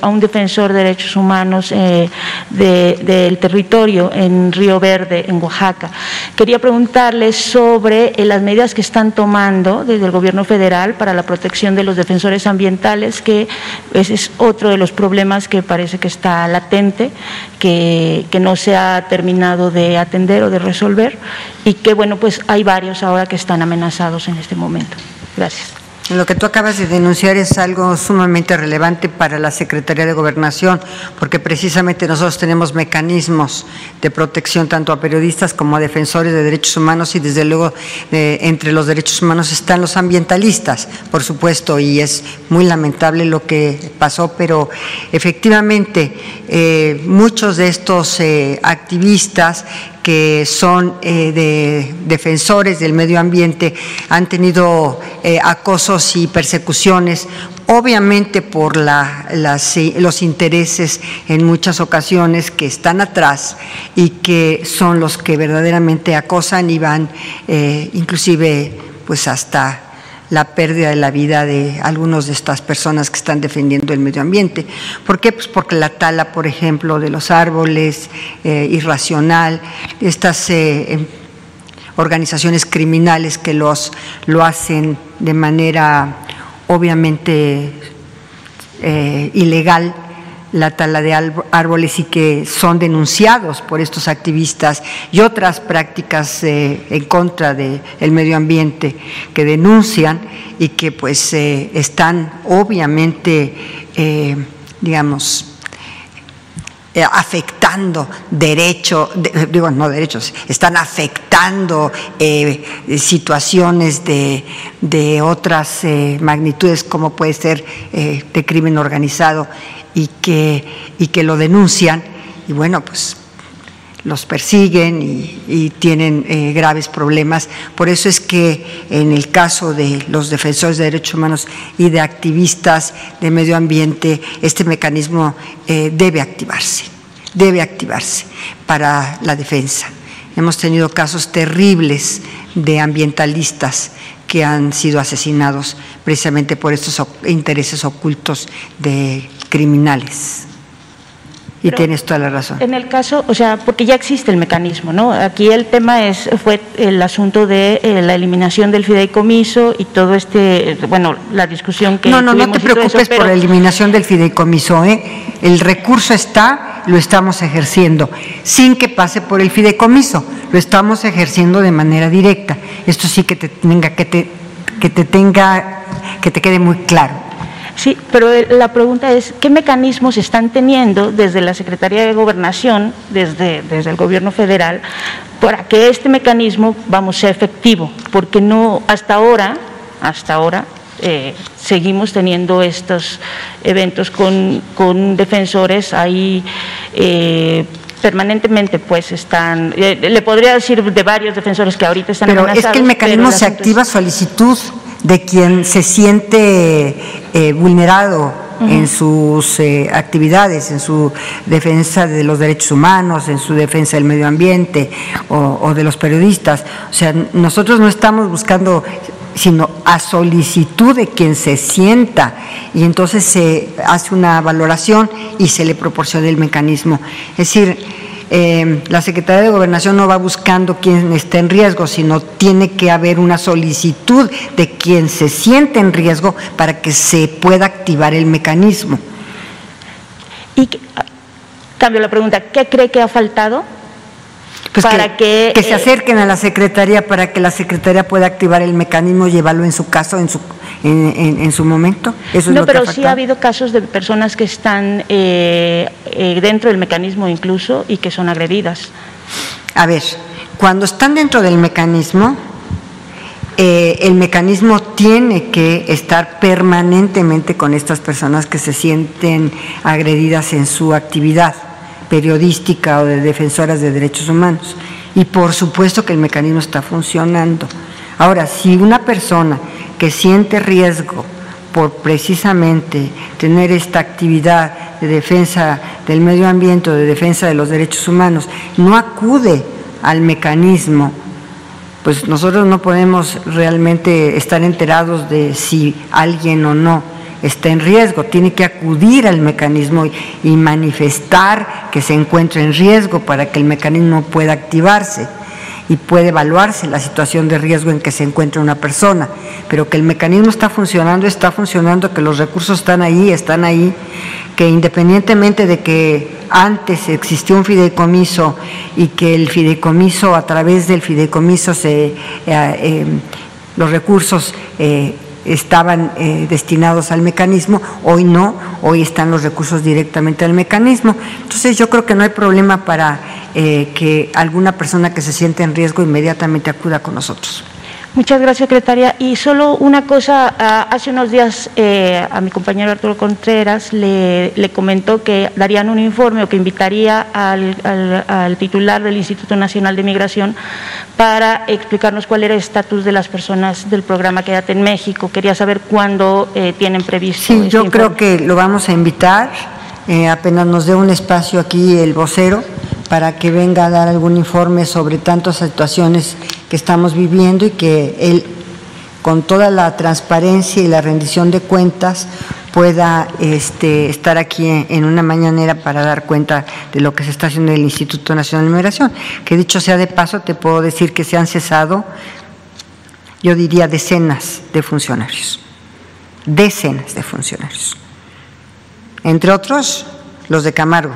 a un defensor de derechos humanos eh, del territorio en Río Verde, en Oaxaca. Quería preguntarle sobre eh, las medidas que están tomando desde el gobierno federal para la protección de los defensores ambientales, que ese es otro de los problemas que parece que está latente, que, que no se ha terminado de atender o de resolver y que, bueno, pues hay varios ahora que están amenazados en este momento. Gracias. Lo que tú acabas de denunciar es algo sumamente relevante para la Secretaría de Gobernación, porque precisamente nosotros tenemos mecanismos de protección tanto a periodistas como a defensores de derechos humanos y desde luego eh, entre los derechos humanos están los ambientalistas, por supuesto, y es muy lamentable lo que pasó, pero efectivamente eh, muchos de estos eh, activistas que son eh, de defensores del medio ambiente han tenido eh, acosos y persecuciones, obviamente por los intereses en muchas ocasiones que están atrás y que son los que verdaderamente acosan y van eh, inclusive pues hasta la pérdida de la vida de algunas de estas personas que están defendiendo el medio ambiente. ¿Por qué? Pues porque la tala, por ejemplo, de los árboles, eh, irracional, estas eh, em, organizaciones criminales que los, lo hacen de manera obviamente eh, ilegal, la tala de árboles y que son denunciados por estos activistas y otras prácticas eh, en contra del medio ambiente que denuncian y que pues eh, están obviamente, eh, digamos, afectando derechos, digo, no derechos, están afectando situaciones de, de otras magnitudes como puede ser de crimen organizado y que, y que lo denuncian y bueno, pues los persiguen y, tienen eh, graves problemas. Por eso es que en el caso de los defensores de derechos humanos y de activistas de medio ambiente, este mecanismo eh, debe activarse, debe activarse para la defensa. Hemos tenido casos terribles de ambientalistas que han sido asesinados precisamente por estos intereses ocultos de criminales. Y tienes toda la razón. En el caso, o sea, porque ya existe el mecanismo, ¿no? Aquí el tema es fue el asunto de eh, la eliminación del fideicomiso y todo este, bueno, la discusión que No, no, no te preocupes por la eliminación del fideicomiso, ¿eh? El recurso está, lo estamos ejerciendo, sin que pase por el fideicomiso, lo estamos ejerciendo de manera directa. Esto sí que te tenga que te que te tenga que te quede muy claro. Sí, pero la pregunta es, ¿qué mecanismos están teniendo desde la Secretaría de Gobernación, desde, desde el Gobierno federal, para que este mecanismo, vamos, sea efectivo? Porque no, hasta ahora, hasta ahora, eh, seguimos teniendo estos eventos con, con defensores ahí eh, permanentemente pues están, eh, le podría decir de varios defensores que ahorita están pero es que el mecanismo se activa a solicitud de quien se siente eh, vulnerado en sus eh, actividades, en su defensa de los derechos humanos, en su defensa del medio ambiente o, de los periodistas. O sea, nosotros no estamos buscando sino a solicitud de quien se sienta y entonces se hace una valoración y se le proporciona el mecanismo. Es decir, eh, la Secretaría de Gobernación no va buscando quien esté en riesgo, sino tiene que haber una solicitud de quien se siente en riesgo para que se pueda activar el mecanismo. Y cambio la pregunta, ¿qué cree que ha faltado? Pues para que, que, se eh, acerquen a la Secretaría para que la Secretaría pueda activar el mecanismo y llevarlo en su caso, en su, en, su momento. no, pero sí ha habido casos de personas que están eh, eh, dentro del mecanismo incluso y que son agredidas. A ver, cuando están dentro del mecanismo, eh, el mecanismo tiene que estar permanentemente con estas personas que se sienten agredidas en su actividad periodística o de defensoras de derechos humanos. y por supuesto que el mecanismo está funcionando. Ahora, si una persona que siente riesgo por precisamente tener esta actividad de defensa del medio ambiente, de defensa de los derechos humanos, no acude al mecanismo, pues nosotros no podemos realmente estar enterados de si alguien o no está en riesgo, tiene que acudir al mecanismo y manifestar que se encuentra en riesgo para que el mecanismo pueda activarse y puede evaluarse la situación de riesgo en que se encuentra una persona, pero que el mecanismo está funcionando, está funcionando, que los recursos están ahí, están ahí, que independientemente de que antes existió un fideicomiso y que el fideicomiso, a través del fideicomiso, eh, eh, los recursos eh, estaban destinados al mecanismo, hoy no, hoy están los recursos directamente al mecanismo. Entonces yo creo que no hay problema para eh, que alguna persona que se siente en riesgo inmediatamente acuda con nosotros. Muchas gracias, secretaria. Y solo una cosa, ah, hace unos días eh, a mi compañero Arturo Contreras le, comentó que darían un informe o que invitaría al, titular del Instituto Nacional de Migración para explicarnos cuál era el estatus de las personas del programa Quédate en México. Quería saber cuándo eh, tienen previsto. Sí, yo creo que lo vamos a invitar, apenas nos dé un espacio aquí el vocero para que venga a dar algún informe sobre tantas situaciones que estamos viviendo y que él, con toda la transparencia y la rendición de cuentas, pueda este, estar aquí en, una mañanera para dar cuenta de lo que se está haciendo en el Instituto Nacional de Migración. Que dicho sea de paso, te puedo decir que se han cesado, yo diría, decenas de funcionarios. Decenas de funcionarios. Entre otros, los de Camargo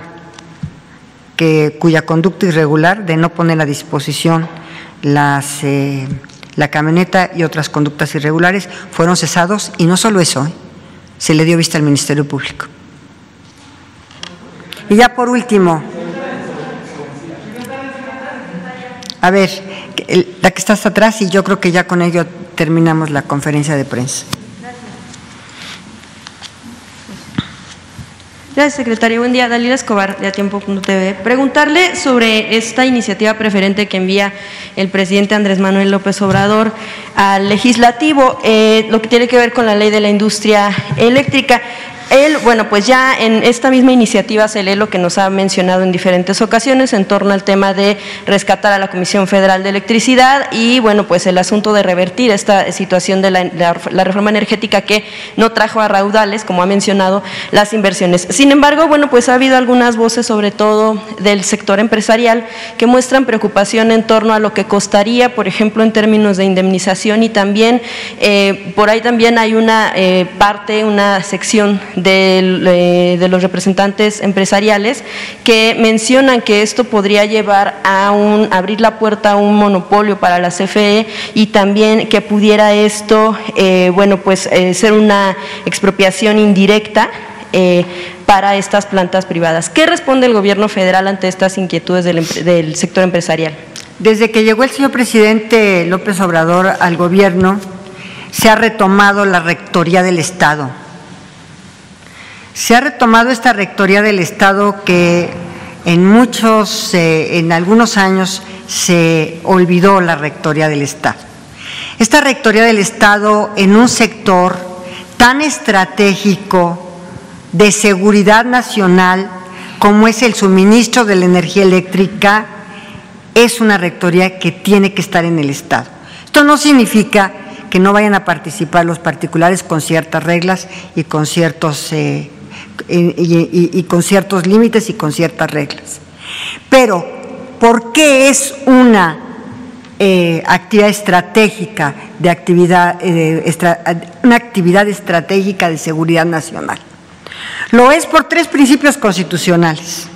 cuya conducta irregular de no poner a disposición las, eh, la camioneta y otras conductas irregulares fueron cesados y no solo eso, ¿eh? se le dio vista al Ministerio Público. Y ya por último, a ver, la que está hasta atrás y yo creo que ya con ello terminamos la conferencia de prensa. Gracias, secretario. Buen día. Dalila Escobar, de Atiempo.tv. Preguntarle sobre esta iniciativa preferente que envía el presidente Andrés Manuel López Obrador al legislativo, eh, lo que tiene que ver con la ley de la industria eléctrica. Él, bueno, pues ya en esta misma iniciativa se lee lo que nos ha mencionado en diferentes ocasiones en torno al tema de rescatar a la Comisión Federal de Electricidad y, bueno, pues el asunto de revertir esta situación de la, reforma energética que no trajo a raudales, como ha mencionado, las inversiones. Sin embargo, bueno, pues ha habido algunas voces, sobre todo del sector empresarial, que muestran preocupación en torno a lo que costaría, por ejemplo, en términos de indemnización y también, eh, por ahí también hay una eh, parte, una sección eh, de, los representantes empresariales que mencionan que esto podría llevar a un, abrir la puerta a un monopolio para la CFE y también que pudiera esto, eh, bueno, pues eh, ser una expropiación indirecta para estas plantas privadas. ¿Qué responde el gobierno federal ante estas inquietudes del, sector empresarial? Desde que llegó el señor presidente López Obrador al gobierno, se ha retomado la rectoría del Estado se ha retomado esta rectoría del Estado que en muchos, eh, en algunos años se olvidó la rectoría del Estado. Esta rectoría del Estado en un sector tan estratégico de seguridad nacional como es el suministro de la energía eléctrica, es una rectoría que tiene que estar en el Estado. Esto no significa que no vayan a participar los particulares con ciertas reglas y con ciertos eh, y, con ciertos límites y con ciertas reglas. Pero, ¿por qué es una eh, actividad estratégica de actividad, eh, una actividad estratégica de seguridad nacional? Lo es por tres principios constitucionales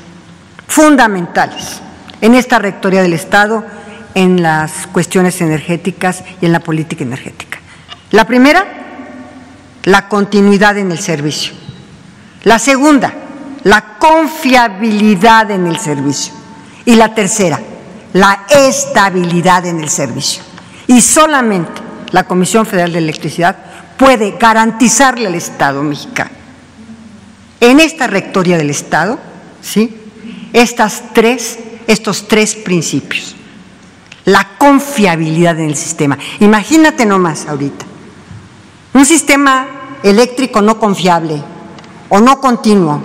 fundamentales en esta rectoría del Estado, en las cuestiones energéticas y en la política energética. La primera, la continuidad en el servicio. La segunda, la confiabilidad en el servicio. Y la tercera, la estabilidad en el servicio. Y solamente la Comisión Federal de Electricidad puede garantizarle al Estado mexicano, en esta rectoría del Estado, ¿sí? Estas tres, estos tres principios. la confiabilidad en el sistema. Imagínate nomás ahorita, un sistema eléctrico no confiable o no continuo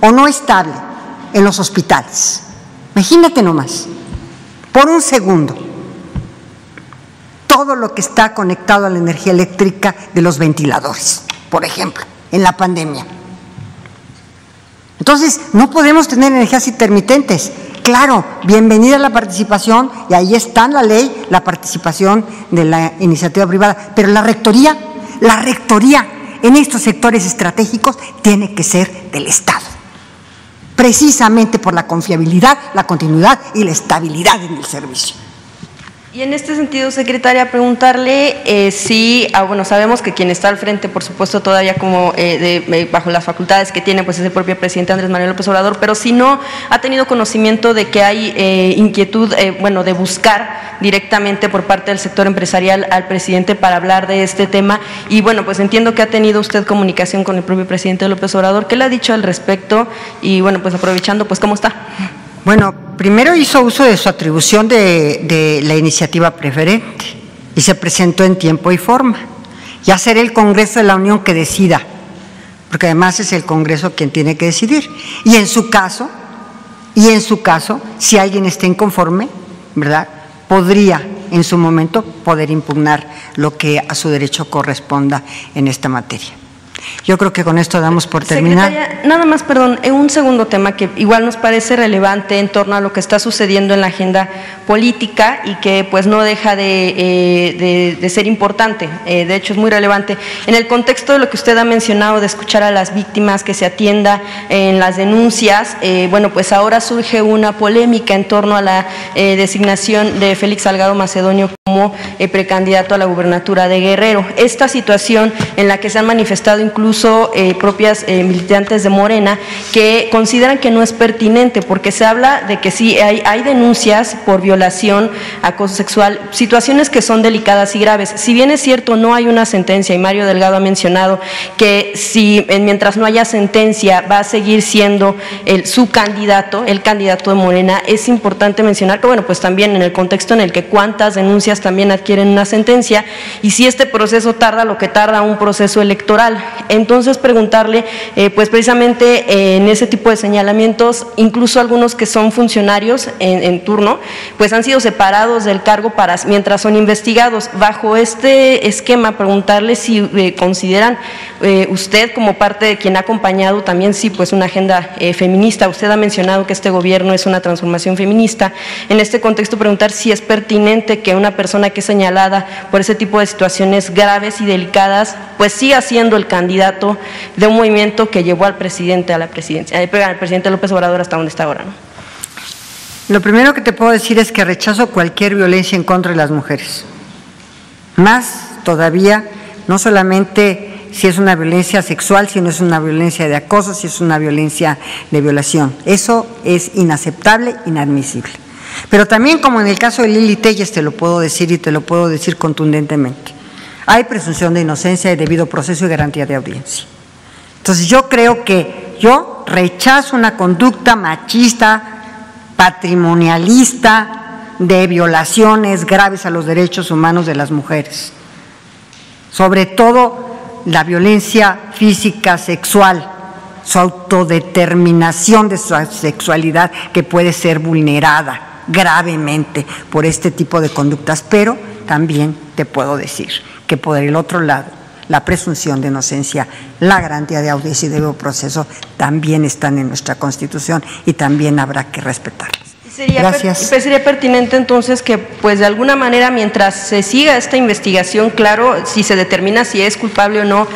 o no estable en los hospitales. Imagínate nomás, por un segundo, todo lo que está conectado a la energía eléctrica de los ventiladores, por ejemplo, en la pandemia. Entonces, no podemos tener energías intermitentes. Claro, bienvenida la participación, y ahí está en la ley la participación de la iniciativa privada, pero la rectoría, la rectoría en estos sectores estratégicos tiene que ser del Estado, precisamente por la confiabilidad, la continuidad y la estabilidad en el servicio. Y en este sentido, secretaria, preguntarle eh, si, ah, bueno, sabemos que quien está al frente, por supuesto, todavía como eh, de, eh, bajo las facultades que tiene, pues es el propio presidente Andrés Manuel López Obrador, pero si no ha tenido conocimiento de que hay inquietud, bueno, de buscar directamente por parte del sector empresarial al presidente para hablar de este tema. Y bueno, pues entiendo que ha tenido usted comunicación con el propio presidente López Obrador. ¿Qué le ha dicho al respecto? Y bueno, pues aprovechando, pues, ¿cómo está? Bueno, primero hizo uso de su atribución de, la iniciativa preferente y se presentó en tiempo y forma. Ya será el Congreso de la Unión que decida, porque además es el Congreso quien tiene que decidir. Y en su caso, y en su caso, si alguien está inconforme, ¿verdad? Podría en su momento poder impugnar lo que a su derecho corresponda en esta materia. Yo creo que con esto damos por terminar. nada más, perdón, un segundo tema que igual nos parece relevante en torno a lo que está sucediendo en la agenda política y que pues no deja de, eh, ser importante, eh, de hecho es muy relevante. En el contexto de lo que usted ha mencionado, de escuchar a las víctimas, que se atienda en las denuncias, eh, bueno, pues ahora surge una polémica en torno a la designación de Félix Salgado Macedonio como precandidato a la gubernatura de Guerrero. Esta situación en la que se han manifestado incluso eh, propias eh, militantes de Morena, que consideran que no es pertinente, porque se habla de que sí hay, hay denuncias por violación, acoso sexual, situaciones que son delicadas y graves. Si bien es cierto, no hay una sentencia, y Mario Delgado ha mencionado que si mientras no haya sentencia va a seguir siendo el, su candidato, el candidato de Morena, es importante mencionar que, bueno, pues también en el contexto en el que cuántas denuncias también adquieren una sentencia, y si este proceso tarda lo que tarda un proceso electoral. Entonces preguntarle, eh, pues precisamente eh, en ese tipo de señalamientos, incluso algunos que son funcionarios en, turno, pues han sido separados del cargo mientras son investigados. Bajo este esquema, preguntarle si eh, consideran usted como parte de quien ha acompañado también sí pues una agenda feminista. Usted ha mencionado que este gobierno es una transformación feminista. En este contexto preguntar si es pertinente que una persona que es señalada por ese tipo de situaciones graves y delicadas, pues siga siendo el candidato candidato de un movimiento que llevó al presidente a la presidencia, eh, al presidente López Obrador hasta donde está ahora. Lo primero que te puedo decir es que rechazo cualquier violencia en contra de las mujeres. Más todavía, no solamente si es una violencia sexual, si no es una violencia de acoso, si es una violencia de violación. Eso es inaceptable, inadmisible. Pero también, como en el caso de Lili Telles, te lo puedo decir y te lo puedo decir contundentemente hay presunción de inocencia y debido proceso y garantía de audiencia. Entonces yo creo que yo rechazo una conducta machista, patrimonialista, de violaciones graves a los derechos humanos de las mujeres. Sobre todo la violencia física, sexual, su autodeterminación de su sexualidad que puede ser vulnerada gravemente por este tipo de conductas, pero también te puedo decir que por el otro lado, la presunción de inocencia, la garantía de audiencia y debido proceso también están en nuestra Constitución y también habrá que respetarlas. Sería Gracias. Pues sería pertinente entonces que, pues de alguna manera, mientras se siga esta investigación, claro, si se determina si es culpable o no,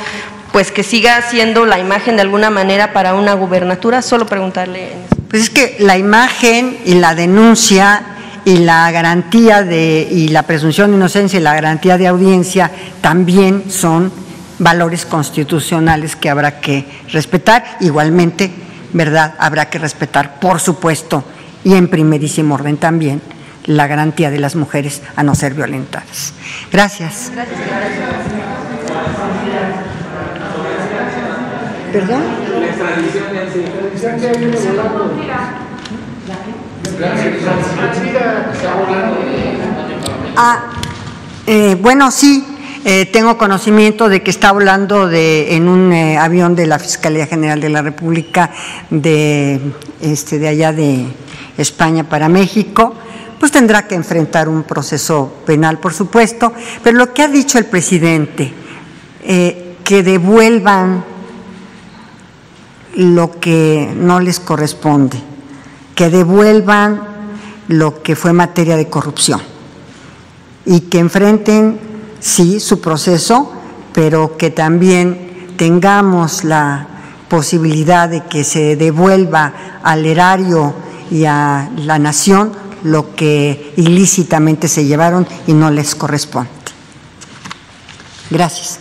pues que siga siendo la imagen de alguna manera para una gubernatura. Solo preguntarle. Pues es que la imagen y la denuncia y la garantía de y la presunción de inocencia y la garantía de audiencia también son valores constitucionales que habrá que respetar. Igualmente, ¿verdad? Habrá que respetar, por supuesto, y en primerísimo orden también, la garantía de las mujeres a no ser violentadas. Gracias. Gracias. ¿Perdón? Ah, eh, bueno, sí, eh, tengo conocimiento de que está volando de, en un eh, avión de la Fiscalía General de la República de, este, de allá de España para México, pues tendrá que enfrentar un proceso penal, por supuesto, pero lo que ha dicho el presidente, que devuelvan lo que no les corresponde, que devuelvan lo que fue materia de corrupción y que enfrenten, sí, su proceso, pero que también tengamos la posibilidad de que se devuelva al erario y a la nación lo que ilícitamente se llevaron y no les corresponde. Gracias.